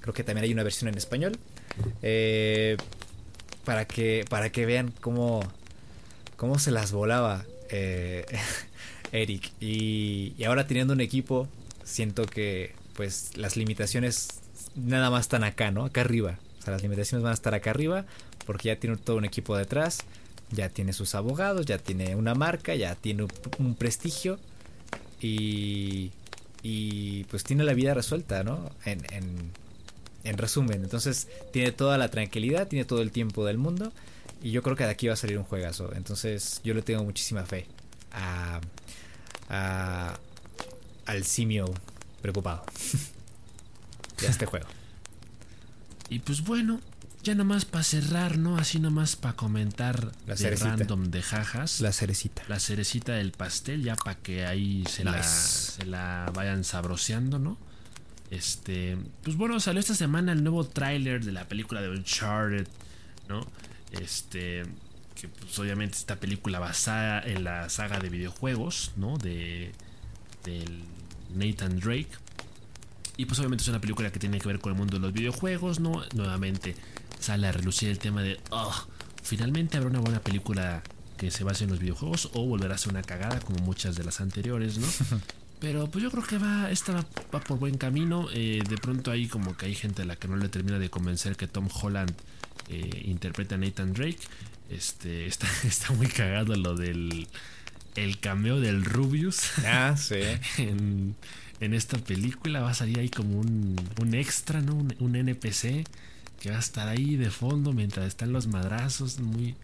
Creo que también hay una versión en español. Eh, para que para que vean cómo cómo se las volaba eh, Eric. Y, y ahora teniendo un equipo, siento que pues las limitaciones nada más están acá, ¿no? Acá arriba. O sea, las limitaciones van a estar acá arriba porque ya tiene todo un equipo detrás, ya tiene sus abogados, ya tiene una marca, ya tiene un, prestigio y, y pues tiene la vida resuelta, ¿no? En, en, resumen, entonces tiene toda la tranquilidad, tiene todo el tiempo del mundo y yo creo que de aquí va a salir un juegazo. Entonces yo le tengo muchísima fe a, a al simio preocupado de este juego. Y pues bueno, ya nomás para cerrar, ¿no? Así nomás para comentar la de random de jajas. La cerecita. La cerecita del pastel, ya para que ahí se, la, se la vayan sabroseando, ¿no? Este, pues bueno, salió esta semana el nuevo tráiler de la película de Uncharted, ¿no? Este, que pues obviamente esta película basada en la saga de videojuegos, ¿no? De del Nathan Drake. Y pues obviamente es una película que tiene que ver con el mundo de los videojuegos, ¿no? Nuevamente sale a relucir el tema de, oh, finalmente habrá una buena película que se base en los videojuegos o volverá a ser una cagada como muchas de las anteriores, ¿no? Pero pues yo creo que va, esta va, por buen camino. Eh, de pronto ahí como que hay gente a la que no le termina de convencer que Tom Holland eh, interpreta a Nathan Drake. Este, está, está muy cagado lo del el cameo del Rubius. Ah, sí. en, en esta película va a salir ahí como un, un extra, ¿no? Un, NPC que va a estar ahí de fondo mientras están los madrazos. Muy,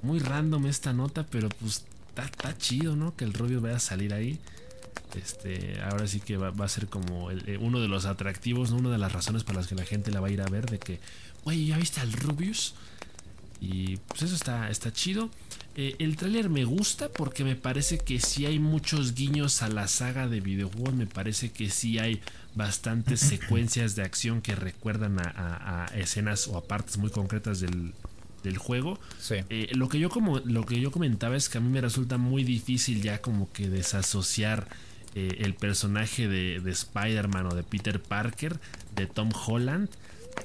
muy random esta nota, pero pues está, chido, ¿no? Que el rubio vaya a salir ahí. Este, ahora sí que va, a ser como eh, uno de los atractivos, ¿no? una de las razones para las que la gente la va a ir a ver, de que, güey, ¿ya viste al Rubius? Y pues eso está, está chido. Eh, el tráiler me gusta porque me parece que sí hay muchos guiños a la saga de videojuegos. Me parece que sí hay bastantes secuencias de acción que recuerdan a, escenas o a partes muy concretas del, juego. Eh, lo, que yo como, lo que yo comentaba es que a mí me resulta muy difícil ya como que desasociar eh, el personaje de, de Spider-Man o de Peter Parker de Tom Holland.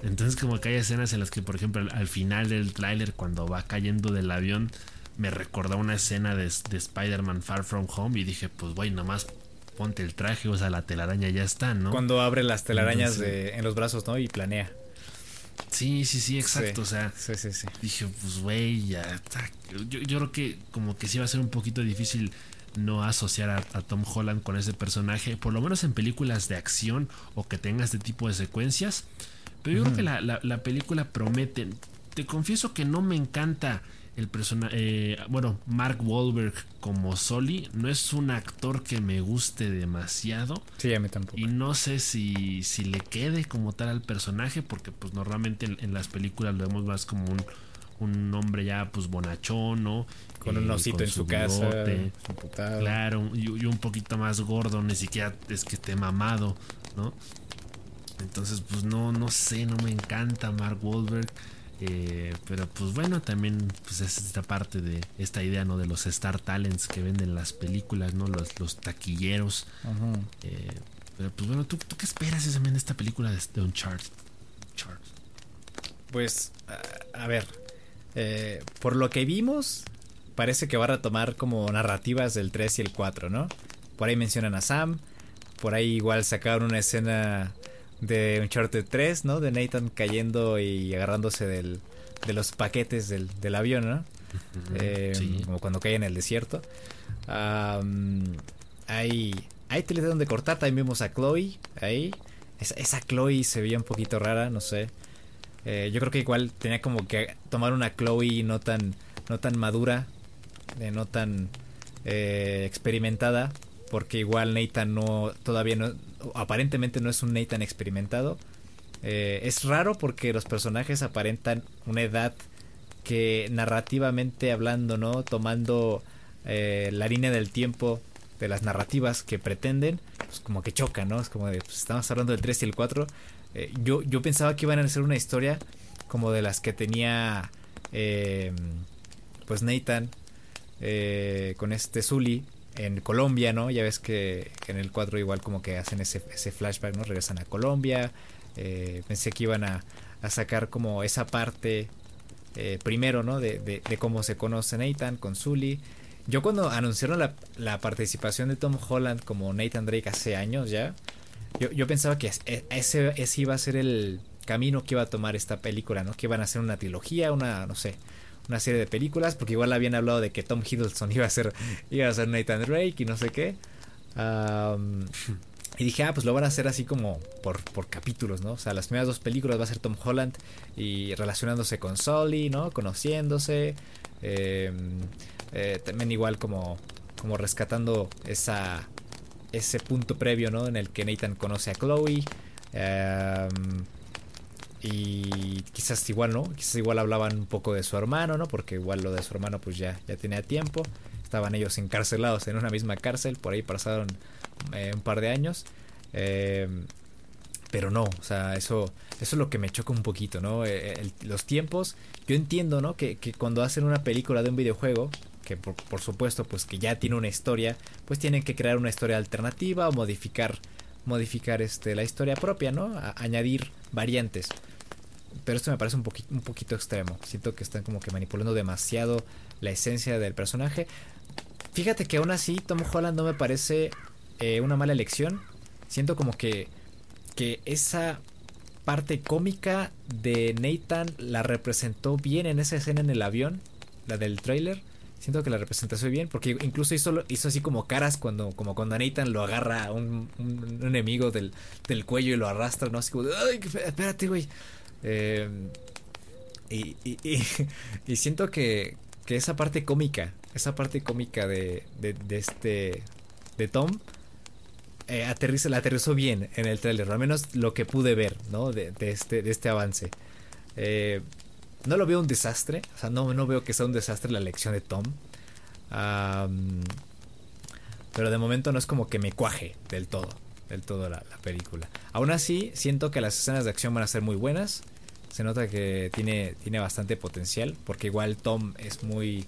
Entonces como que hay escenas en las que por ejemplo al, final del tráiler cuando va cayendo del avión me recordó una escena de, Spider-Man Far From Home y dije, pues güey, nomás ponte el traje, o sea, la telaraña ya está, ¿no? Cuando abre las telarañas en los brazos, ¿no? Y planea. Sí, sí, sí, exacto. o sea, sí, sí, sí. dije, pues güey, ya está. Yo, creo que como que sí va a ser un poquito difícil no asociar a, Tom Holland con ese personaje, por lo menos en películas de acción o que tenga este tipo de secuencias. Pero yo creo que la, la película promete. Te confieso que no me encanta el personaje, eh, bueno, Mark Wahlberg como Soli no es un actor que me guste demasiado. Sí, a mí tampoco. Y no sé si, si le quede como tal al personaje, porque pues normalmente en, las películas lo vemos más como un, un hombre ya pues bonachón, ¿no? Con un eh, osito en su, casa, claro, y, un poquito más gordo, ni siquiera es que esté mamado, ¿no? Entonces, pues no, no sé, no me encanta Mark Wahlberg. Eh, pero pues bueno, también pues es esta parte de esta idea, ¿no? De los Star Talents que venden las películas, ¿no? Los, los taquilleros. Eh, pero pues bueno, ¿tú, qué esperas también de esta película de, de Uncharted? Pues, a, ver, eh, por lo que vimos, parece que va a retomar como narrativas del 3 y el 4, ¿no? Por ahí mencionan a Sam, por ahí igual sacaron una escena de Uncharted 3, ¿no? De Nathan cayendo y agarrándose del, de los paquetes del, del avión, ¿no? Eh, como cuando cae en el desierto. hay, hay tele donde cortar, también vimos a Chloe ahí. Esa, esa, Chloe se veía un poquito rara, no sé. Eh, yo creo que igual tenía como que tomar una Chloe no tan, no tan madura, eh, no tan experimentada, porque igual Nathan no, todavía no, aparentemente no es un Nathan experimentado. Eh, es raro porque los personajes aparentan una edad que narrativamente hablando, ¿no? Tomando eh, la línea del tiempo de las narrativas que pretenden, pues como que choca, ¿no? Es como de, pues estamos hablando del 3 y el 4. Eh, yo, yo pensaba que iban a ser una historia como de las que tenía, pues Nathan con este Zully en Colombia, ¿no? Ya ves que en el cuadro igual como que hacen ese, ese flashback, ¿no? Regresan a Colombia. Eh, pensé que iban a, sacar como esa parte eh, primero, ¿no? De, cómo se conoce Nathan con Sully. Yo cuando anunciaron la, participación de Tom Holland como Nathan Drake hace años ya, yo, yo pensaba que ese, ese iba a ser el camino que iba a tomar esta película, ¿no? Que iban a hacer una trilogía, una, no sé, una serie de películas, porque igual habían hablado de que Tom Hiddleston iba a ser, iba a ser Nathan Drake y no sé qué. y dije, ah, pues lo van a hacer así como por, por capítulos, ¿no? O sea, las primeras dos películas va a ser Tom Holland y relacionándose con Sully, ¿no? Conociéndose. Em, eh, también igual como, como rescatando esa, ese punto previo, ¿no? En el que Nathan conoce a Chloe. Y quizás igual, ¿no? Quizás igual hablaban un poco de su hermano, ¿no? Porque igual lo de su hermano pues ya, ya tenía tiempo. Estaban ellos encarcelados en una misma cárcel, por ahí pasaron eh, un par de años. Em, pero no, o sea, eso, eso es lo que me choca un poquito, ¿no? Eh, los tiempos, yo entiendo, ¿no? Que, que, cuando hacen una película de un videojuego, que por, por, supuesto, pues que ya tiene una historia, pues tienen que crear una historia alternativa o modificar, modificar este, la historia propia, ¿no? añadir variantes pero esto me parece un, poquito, un poquito extremo. Siento que están como que manipulando demasiado la esencia del personaje. Fíjate que aún así Tom Holland no me parece eh, una mala elección. Siento como que, que esa parte cómica de Nathan la representó bien en esa escena en el avión, la del trailer. Siento que la representó bien porque incluso hizo, hizo así como caras cuando, como cuando Nathan lo agarra un, un, enemigo del, del, cuello y lo arrastra, ¿no? Así como, espérate, güey. Eh, y, y, siento que, que, esa parte cómica, esa parte cómica de, de, este, de Tom, eh, aterriza, la aterrizó bien en el trailer, al menos lo que pude ver, ¿no? De, de este, de este avance. Eh, no lo veo un desastre, o sea, no, no veo que sea un desastre la elección de Tom. pero de momento no es como que me cuaje del todo del todo la, película. Aún así, siento que las escenas de acción van a ser muy buenas. Se nota que tiene, tiene bastante potencial, porque igual Tom es muy...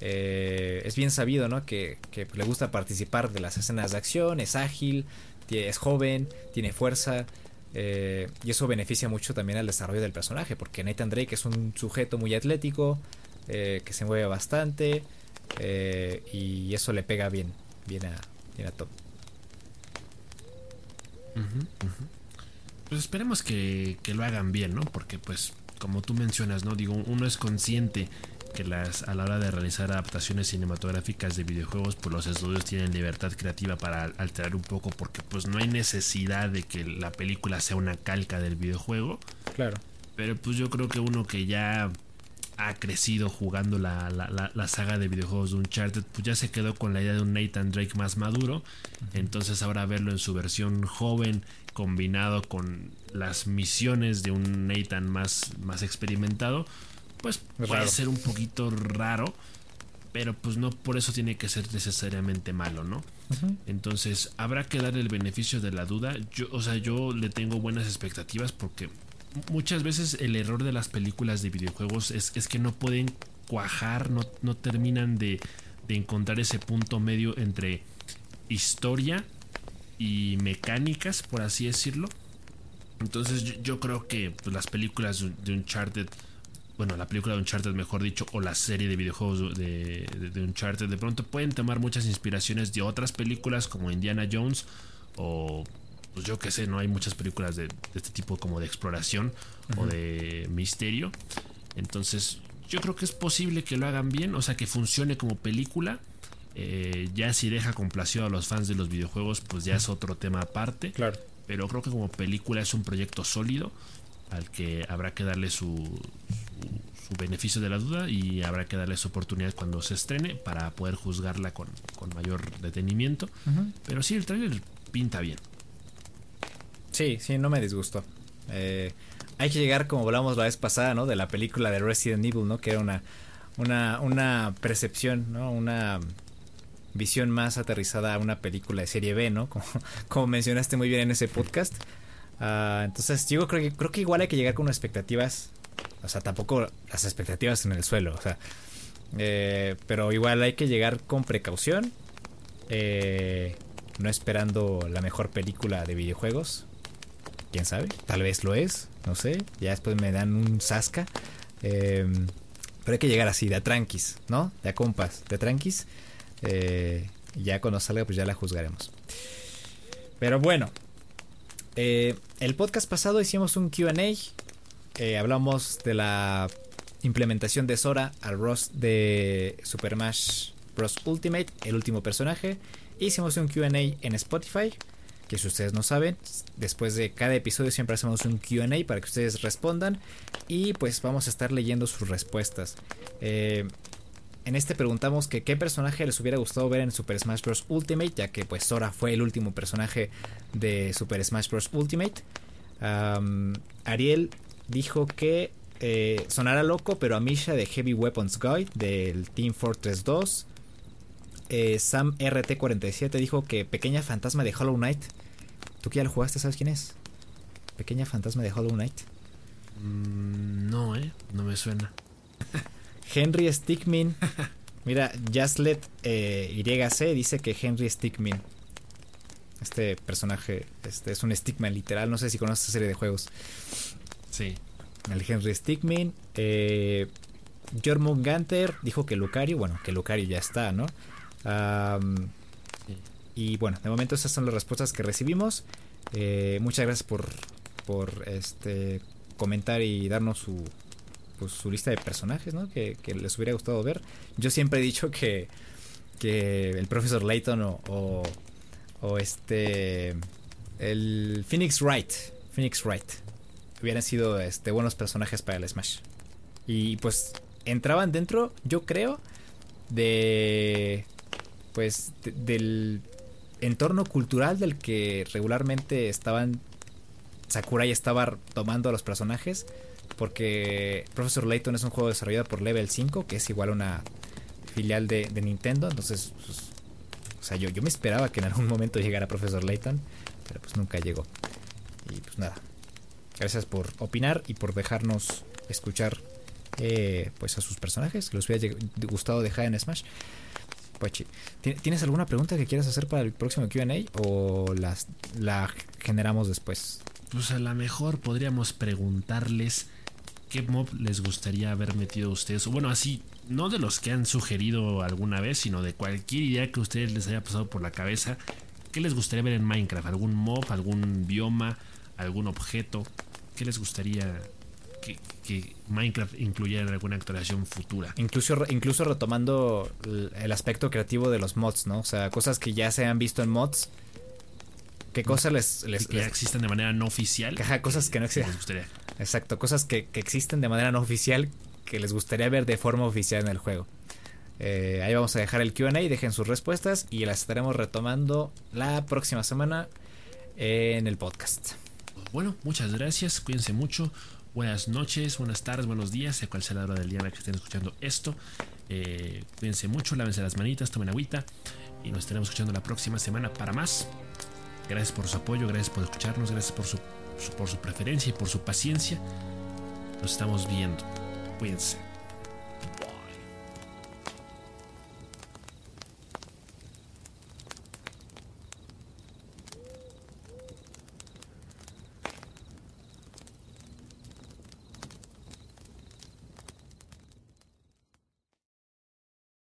Eh, es bien sabido, ¿no? Que, le gusta participar de las escenas de acción, es ágil, es joven, tiene fuerza. Eh, y eso beneficia mucho también al desarrollo del personaje, porque Nathan Drake es un sujeto muy atlético, eh, que se mueve bastante, y eso le pega bien, bien a, bien a Tom. Pues esperemos que, lo hagan bien, ¿no? Porque pues como tú mencionas, ¿no? Digo, uno es consciente que las a la hora de realizar adaptaciones cinematográficas de videojuegos, pues los estudios tienen libertad creativa para alterar un poco porque pues no hay necesidad de que la película sea una calca del videojuego. Claro. Pero pues yo creo que uno que ya ha crecido jugando la, la, saga de videojuegos de Uncharted, pues ya se quedó con la idea de un Nathan Drake más maduro. Entonces ahora verlo en su versión joven, combinado con las misiones de un Nathan más, más experimentado, pues puede ser un poquito raro, pero pues no por eso tiene que ser necesariamente malo, ¿no? Entonces habrá que darle el beneficio de la duda. Yo, o sea, yo le tengo buenas expectativas porque muchas veces el error de las películas de videojuegos es, es que no pueden cuajar, no, no terminan de, de encontrar ese punto medio entre historia y mecánicas, por así decirlo. Entonces yo, creo que pues, las películas de Uncharted, bueno, la película de Uncharted mejor dicho, o la serie de videojuegos de, de, Uncharted, de pronto pueden tomar muchas inspiraciones de otras películas como Indiana Jones o pues yo qué sé, no hay muchas películas de, este tipo como de exploración o de misterio. Entonces yo creo que es posible que lo hagan bien, o sea, que funcione como película. Eh, ya si deja complacido a los fans de los videojuegos, pues ya es otro tema aparte. Claro pero creo que como película es un proyecto sólido al que habrá que darle su, su, beneficio de la duda y habrá que darle su oportunidad cuando se estrene para poder juzgarla con, mayor detenimiento. Pero sí, el trailer pinta bien. Sí, sí, no me disgustó. Eh, hay que llegar, como hablamos la vez pasada, ¿no? De la película de Resident Evil, ¿no? Que era una, una, una percepción, ¿no? Una visión más aterrizada a una película de serie B, ¿no? Como, mencionaste muy bien en ese podcast. Ah, entonces, yo creo que, creo que igual hay que llegar con expectativas. O sea, tampoco las expectativas en el suelo. O sea, eh, pero igual hay que llegar con precaución. Eh, no esperando la mejor película de videojuegos. Quién sabe, tal vez lo es. No sé. Ya después me dan un sasca. Eh, pero hay que llegar así, de a tranquis, ¿no? De a compas, de a tranquis. Eh, ya cuando salga, pues ya la juzgaremos. Pero bueno, eh, el podcast pasado hicimos un QA. Eh, hablamos de la implementación de Sora al Ross de Super Smash Bros. Ultimate, el último personaje. Hicimos un QA en Spotify. Que si ustedes no saben, después de cada episodio siempre hacemos un QA para que ustedes respondan. Y pues vamos a estar leyendo sus respuestas. Eh, en este preguntamos que qué personaje les hubiera gustado ver en Super Smash Bros. Ultimate, ya que pues Sora fue el último personaje de Super Smash Bros. Ultimate. Ariel dijo que eh, sonara loco, pero a Misha de Heavy Weapons Guide del Team Fortress 2. Eh, Sam RT47 dijo que Pequeña Fantasma de Hollow Knight. ¿Tú que ya lo jugaste, sabes quién es? Pequeña Fantasma de Hollow Knight. Mm, no, eh, no me suena. Henry Stickmin. Mira, Jaslet eh, YC dice que Henry Stickmin. Este personaje este es un Stickman literal. No sé si conoces esta serie de juegos. Sí. El Henry Stickmin. Eh, Jormund Gunter dijo que Lucario. Bueno, que Lucario ya está, ¿no? Y bueno, de momento esas son las respuestas que recibimos. Eh, muchas gracias por, por este comentar y darnos su, pues, su lista de personajes, ¿no? Que, les hubiera gustado ver. Yo siempre he dicho que, que el profesor Layton o, o, este el Phoenix Wright, Phoenix Wright hubieran sido este buenos personajes para el Smash. Y pues entraban dentro, yo creo, de pues del entorno cultural del que regularmente estaban Sakurai estaba tomando a los personajes porque Professor Layton es un juego desarrollado por Level 5, que es igual a una filial de, Nintendo. Entonces, pues, o sea, yo, yo me esperaba que en algún momento llegara Professor Layton, pero pues nunca llegó. Y pues nada, gracias por opinar y por dejarnos escuchar eh, pues a sus personajes que les hubiera gustado dejar en Smash. ¿Tienes alguna pregunta que quieras hacer para el próximo QA o las, la generamos después? Pues a lo mejor podríamos preguntarles qué mob les gustaría haber metido a ustedes. O bueno, así, no de los que han sugerido alguna vez, sino de cualquier idea que a ustedes les haya pasado por la cabeza. ¿Qué les gustaría ver en Minecraft? ¿Algún mob, algún bioma, algún objeto? ¿Qué les gustaría que, Minecraft incluyera en alguna actualización futura? Incluso, incluso retomando el aspecto creativo de los mods, ¿no? O sea, cosas que ya se han visto en mods. ¿Qué cosas les, les, que existen de manera no oficial? cosas que no existen. Exacto, cosas que, existen de manera no oficial que les gustaría ver de forma oficial en el juego. Eh, ahí vamos a dejar el QA, dejen sus respuestas y las estaremos retomando la próxima semana en el podcast. Bueno, muchas gracias, cuídense mucho. Buenas noches, buenas tardes, buenos días, sea cual sea la hora del día en la que estén escuchando esto. Eh, cuídense mucho, lávense las manitas, tomen agüita y nos estaremos escuchando la próxima semana para más. Gracias por su apoyo, gracias por escucharnos, gracias por su, por su preferencia y por su paciencia. Nos estamos viendo. Cuídense.